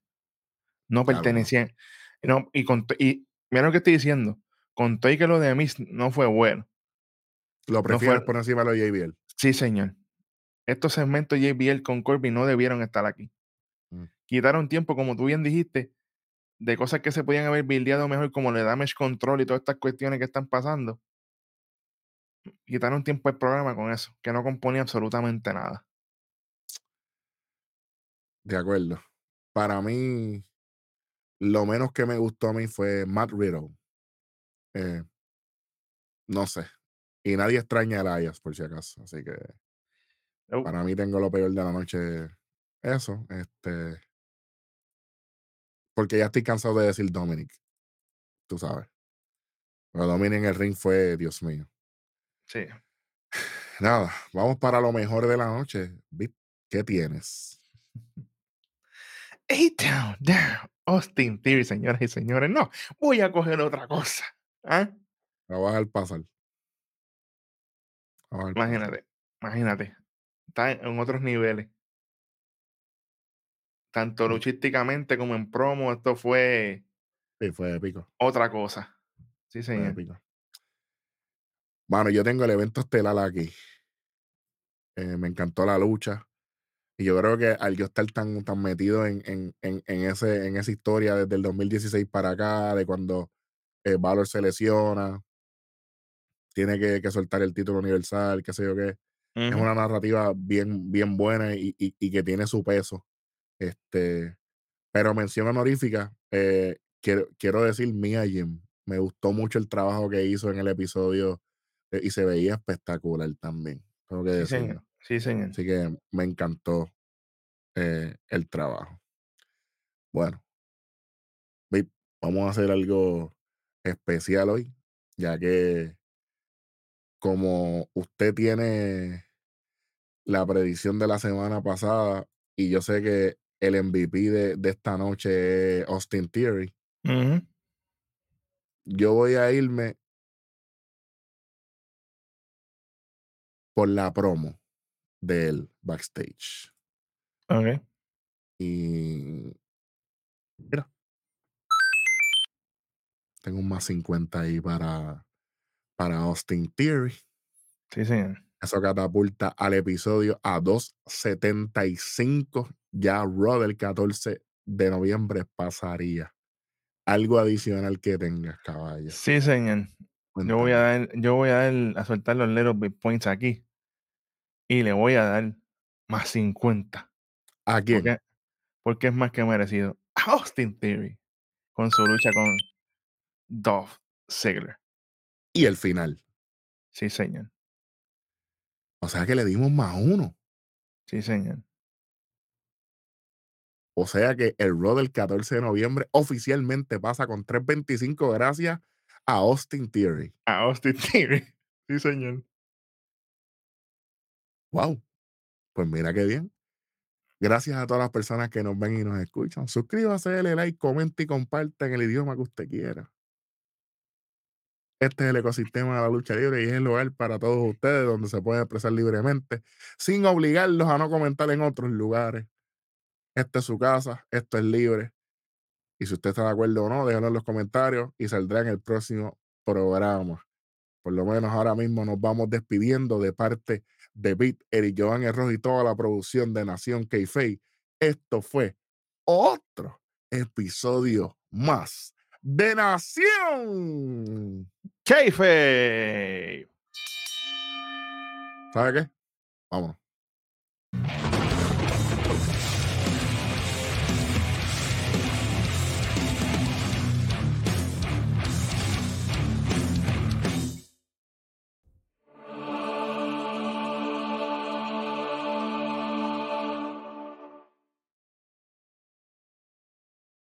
No Claro, no. pertenecían. No, y, con, y mira lo que estoy diciendo. Con todo y que lo de Miss no fue bueno. Lo prefieres fue- por encima de lo de JBL. Sí, señor. Estos segmentos JBL con Corbin no debieron estar aquí. Mm. Quitaron tiempo, como tú bien dijiste, de cosas que se podían haber buildeado mejor, como el damage control y todas estas cuestiones que están pasando. Quitaron tiempo el programa con eso, que no componía absolutamente nada. De acuerdo. Para mí, lo menos que me gustó a mí fue Matt Riddle. Eh, no sé. Y nadie extraña a Elias, por si acaso. Así que para mí tengo lo peor de la noche. Eso, este. Porque ya estoy cansado de decir Dominic. Tú sabes. Pero Dominic en el ring fue, Dios mío. sí. Nada, vamos para lo mejor de la noche. ¿Qué tienes? Down, down. Austin Theory, señoras y señores. No, voy a coger otra cosa. ¿ah? La a dejar pasar. A. Imagínate, imagínate. Está en otros niveles. Tanto Mm. luchísticamente como en promo, esto fue Sí, fue épico. otra cosa. Sí, Fue señor. épico. Bueno, yo tengo el evento estelar aquí. Eh, me encantó la lucha. Y yo creo que al yo estar tan, tan metido en, en, en, en ese, en esa historia desde el 2016 para acá, de cuando eh, Valor se lesiona, tiene que, que soltar el título universal, qué sé yo qué. Es una narrativa bien, bien buena y, y- y que tiene su peso. Este, pero mención honorífica, eh, quiero, quiero decir Mia Jim. Me gustó mucho el trabajo que hizo en el episodio eh, y se veía espectacular también. Tengo que Sí, decirlo. señor. Sí, señor. Así que me encantó eh, el trabajo. Bueno, babe, vamos a hacer algo especial hoy, ya que como usted tiene la predicción de la semana pasada y yo sé que el MVP de, de esta noche es Austin Theory, yo voy a irme por la promo del backstage. Ok. Y mira, tengo un más 50 ahí para, para Austin Theory. Sí, señor. Eso catapulta al episodio a 2.75. Ya Raw del 14 de noviembre pasaría. Algo adicional que tengas, caballo. Sí, señor. Yo voy a dar, yo voy a dar, a soltar los little bit points aquí. Y le voy a dar más 50. ¿A quién? Porque, porque es más que merecido. Austin Theory. Con su lucha con Dolph Ziggler. Y el final. Sí, señor. O sea que le dimos más uno. Sí, señor. O sea que el Raw del 14 de noviembre oficialmente pasa con 3.25 gracias a Austin Theory. A Austin Theory. Sí, señor. Wow. Pues mira qué bien. Gracias a todas las personas que nos ven y nos escuchan. Suscríbase, dale like, comente y comparte en el idioma que usted quiera. Este es el ecosistema de la lucha libre y es el lugar para todos ustedes donde se puede expresar libremente sin obligarlos a no comentar en otros lugares. Esta es su casa, esto es libre. Y si usted está de acuerdo o no, déjenlo en los comentarios y saldrá en el próximo programa. Por lo menos ahora mismo nos vamos despidiendo de parte de Beat, Eric Joan y toda la producción de Nación k Esto fue otro episodio más de Nación. Kayfabe. ¿Sabe qué? Vámonos.